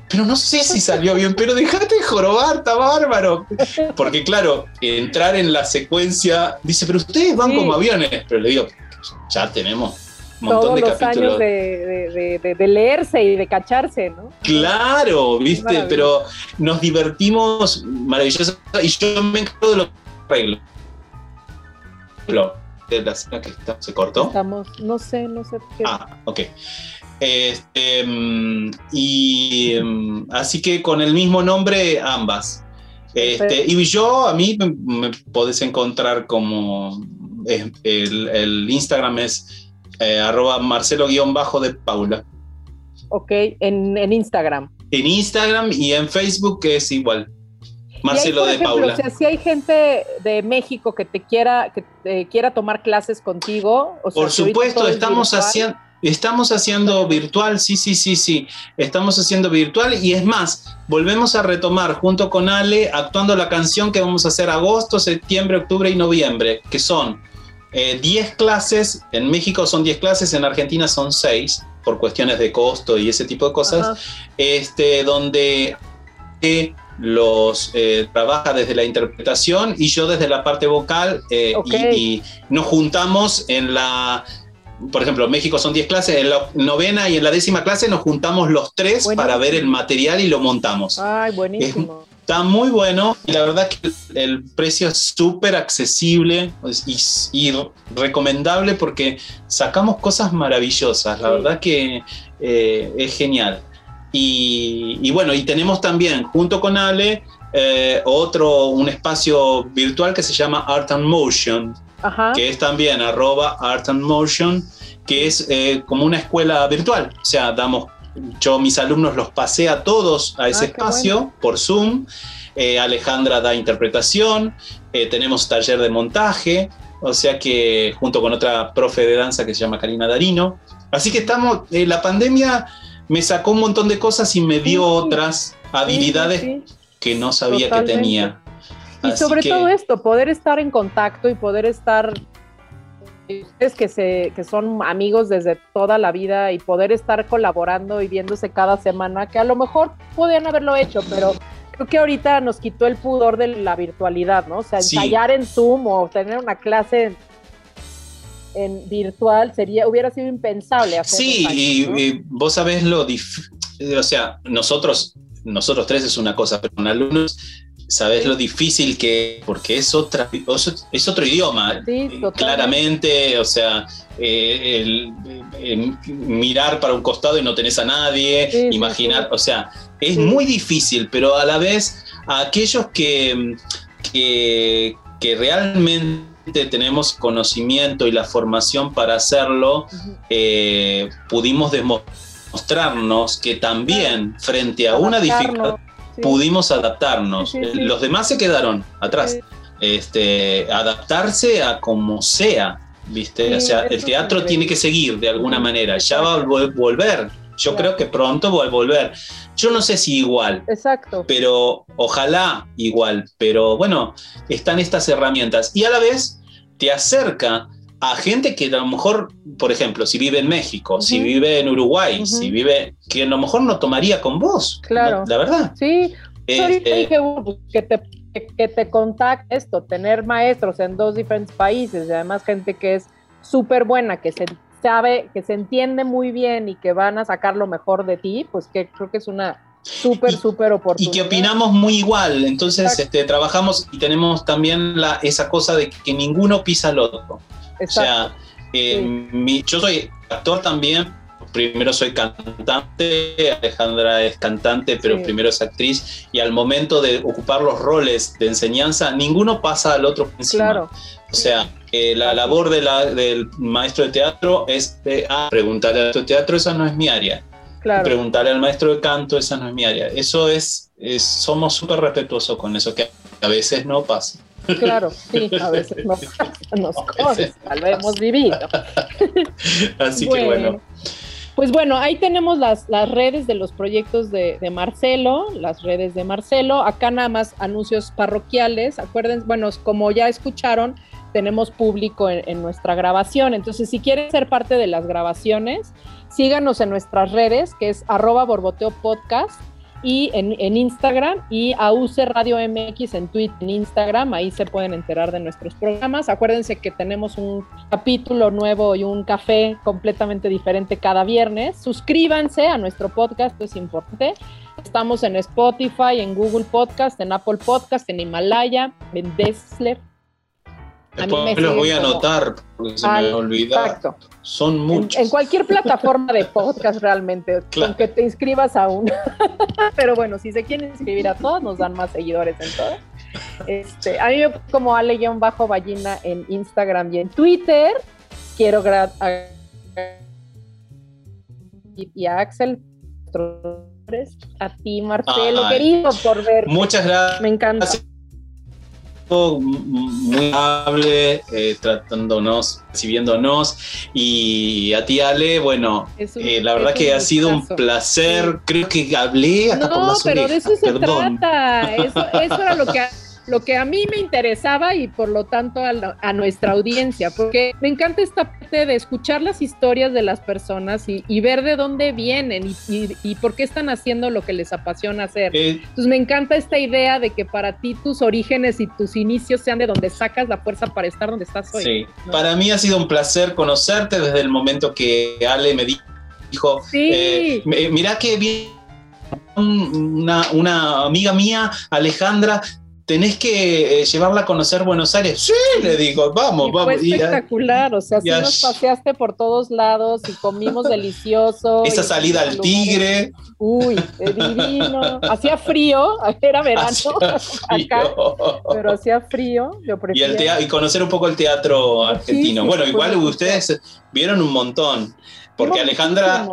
pero no sé si salió bien, pero dejate de jorobar, está bárbaro. Porque claro, entrar en la secuencia, dice, pero ustedes van como aviones, pero le digo, ya tenemos un montón de capítulos. de, de, leerse y de cacharse, ¿no? Claro, viste, pero nos divertimos maravilloso y yo me encargo de los arreglos de la que se cortó? Estamos, no sé, no sé qué. Ah, ok. Este, mm, y mm, así que con el mismo nombre, ambas. Este, y yo, a mí me, podés encontrar como el, el Instagram es eh, arroba marcelo-bajo de Paula. Ok, en, en, Instagram. En Instagram y en Facebook es igual. Marcelo de Paula. O sea, si hay gente de México que te quiera, que te quiera tomar clases contigo. O Por supuesto, estamos haciendo Estamos haciendo virtual, sí, sí, sí, sí. Estamos haciendo virtual y es más, volvemos a retomar junto con Ale actuando la canción que vamos a hacer agosto, septiembre, octubre y noviembre, que son 10 eh, clases, en México son 10 clases, en Argentina son 6 por cuestiones de costo y ese tipo de cosas, este, donde eh, los eh, trabaja desde la interpretación y yo desde la parte vocal y nos juntamos en la por ejemplo, México son 10 clases, en la novena y en la décima clase nos juntamos los tres para ver el material y lo montamos. Ay, buenísimo. está muy bueno y la verdad que el precio es súper accesible y, recomendable porque sacamos cosas maravillosas. La verdad que eh, es genial. Y, bueno, y tenemos también junto con Ale eh, otro, un espacio virtual que se llama Art and Motion que es también arroba Art and Motion, que es eh, como una escuela virtual. O sea, damos, yo mis alumnos los pasé a todos a ese ah, espacio por Zoom. Eh, Alejandra da interpretación, tenemos taller de montaje, o sea que junto con otra profe de danza que se llama Karina Darino. Así que estamos, la pandemia me sacó un montón de cosas y me dio otras habilidades que no sabía que tenía. Y sobre todo esto, poder estar en contacto y poder estar es que, se, que son amigos desde toda la vida y poder estar colaborando y viéndose cada semana, que a lo mejor podían haberlo hecho, pero creo que ahorita nos quitó el pudor de la virtualidad, ¿no? O sea, ensayar en Zoom o tener una clase en, virtual sería, hubiera sido impensable. sí, y, vos sabés lo difícil, o sea, nosotros, nosotros tres es una cosa, pero con alumnos sabes lo difícil que porque es otra es otro idioma claramente o sea eh, mirar para un costado y no tenés a nadie imaginar o sea es muy difícil pero a la vez a aquellos que, que, realmente tenemos conocimiento y la formación para hacerlo eh, pudimos demostrarnos que también frente a una dificultad pudimos adaptarnos. Los demás se quedaron atrás. Este, adaptarse a como sea, ¿viste? o sea, el teatro tiene que seguir de alguna manera. Ya va a volver. Yo creo que pronto va a volver. Yo no sé si igual. Exacto. Pero ojalá igual. Pero bueno, están estas herramientas. Y a la vez te acerca a gente que a lo mejor, por ejemplo, si vive en México, si vive en Uruguay, si vive, que a lo mejor no tomaría con vos. Claro. la verdad. Sí. Este, dije uh, que te, que te contacte esto, tener maestros en dos diferentes países y además gente que es súper buena, que se sabe, que se entiende muy bien y que van a sacar lo mejor de ti, pues que creo que es una súper, súper oportunidad. Y que opinamos muy igual, entonces este, trabajamos y tenemos también la, esa cosa de que ninguno pisa al otro. O sea, eh, yo soy actor también, primero soy cantante, Alejandra es cantante, pero primero es actriz, y al momento de ocupar los roles de enseñanza, ninguno pasa al otro encima. Claro. O sea, eh, la labor de la, del maestro de teatro es de ah, preguntarle al teatro, esa no es mi área. Claro. Preguntarle al maestro de canto, esa no es mi área. Eso es, es somos súper respetuosos con eso, que a veces no pasa. Claro, sí, a *laughs* veces nos, nos lo hemos vivido. *laughs* Así que bueno. Pues bueno, ahí tenemos las, las redes de los proyectos de, Marcelo, las redes de Marcelo. Acá nada más anuncios parroquiales. Acuérdense, bueno, como ya escucharon, tenemos público en, nuestra grabación. Entonces, si quieren ser parte de las grabaciones, síganos en nuestras redes, que es arroba borboteo podcast y en, Instagram y a UC Radio MX en Twitter, en Instagram, ahí se pueden enterar de nuestros programas. Acuérdense que tenemos un capítulo nuevo y un café completamente diferente cada viernes. Suscríbanse a nuestro podcast, es importante. Estamos en Spotify, en Google Podcast, en Apple Podcast, en Himalaya, en Dessler, Después los voy a anotar porque se me olvidó. Exacto. Son muchos. En, cualquier plataforma de podcast realmente, *laughs* claro. con que te inscribas a uno. *laughs* Pero bueno, si se quieren inscribir a todos, nos dan más seguidores en todo. Este, a mí como Ale-Ballina en Instagram y en Twitter. Quiero y a Axel a ti, Marcelo, querido, por ver. Muchas gracias. Me encanta. Muy amable, eh, tratándonos, recibiéndonos. Y a ti, Ale, bueno, eh, la verdad que ha sido un placer. Creo que hablé hasta por las pero de eso se trata. Eso, eso era lo que *laughs* lo que a mí me interesaba y por lo tanto a, nuestra audiencia, porque me encanta esta parte de escuchar las historias de las personas y, ver de dónde vienen y, por qué están haciendo lo que les apasiona hacer. Entonces me encanta esta idea de que para ti tus orígenes y tus inicios sean de donde sacas la fuerza para estar donde estás hoy. Sí, para mí ha sido un placer conocerte desde el momento que Ale me dijo, sí. Eh, mira que bien una, una, amiga mía, Alejandra, tenés que eh, llevarla a conocer Buenos Aires. Sí, le digo, vamos, vamos. Fue espectacular, o sea, sí nos paseaste por todos lados y comimos *laughs* delicioso. Esa salida al tigre. Uy, divino. Hacía frío, *laughs* era verano *laughs* acá, pero hacía frío. Yo y, el y conocer un poco el teatro argentino. bueno, igual ustedes vieron un montón, porque Alejandra...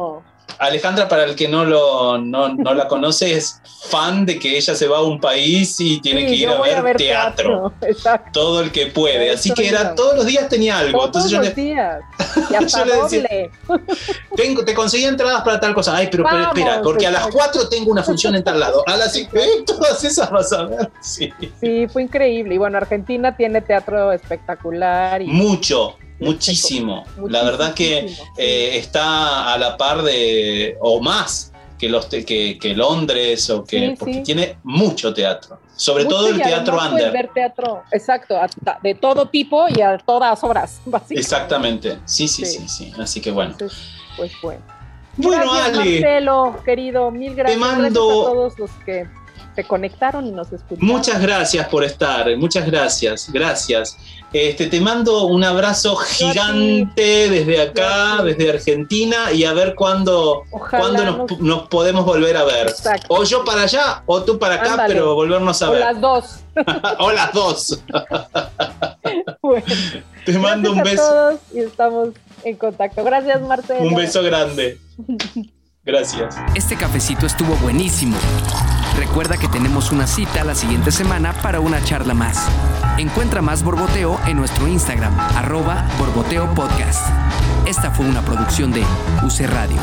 Alejandra, para el que no, lo, no, la conoce, es fan de que ella se va a un país y tiene que ir a ver, teatro. *laughs* Todo el que puede. Así que era todos los días tenía algo. Todos Entonces los días. *laughs* Y hasta doble. *laughs* tengo, te conseguí entradas para tal cosa. Ay, pero, espera, porque a las 4 tengo una función en tal lado. A las 5, todas esas vas a ver. Sí. sí, fue increíble. Y bueno, Argentina tiene teatro espectacular. Y... Mucho. Muchísimo. La verdad que eh, está a la par de, o más que, los que, que Londres, o que, porque tiene mucho teatro. Sobre todo el teatro under. ver teatro, exacto, de todo tipo y a todas horas, *laughs* básicamente. Exactamente, sí, sí, sí, sí. Así que bueno. pues bueno. Bueno, gracias, Marcelo, querido, mil gracias. Te mando... a todos los que se conectaron y nos escucharon. Muchas gracias por estar, muchas gracias, gracias. Este, te mando un abrazo gigante desde acá, desde Argentina, y a ver cuándo, cuándo nos, podemos volver a ver. O yo para allá, o tú para acá, pero volvernos a ver. *laughs* O las dos. o las dos. te mando un beso. A todos y estamos en contacto. Gracias, Marcelo. Un beso grande. *laughs* Gracias. Este cafecito estuvo buenísimo. Recuerda que tenemos una cita la siguiente semana para una charla más. Encuentra más Borboteo en nuestro Instagram, arroba Borboteo Podcast. Esta fue una producción de UC Radio.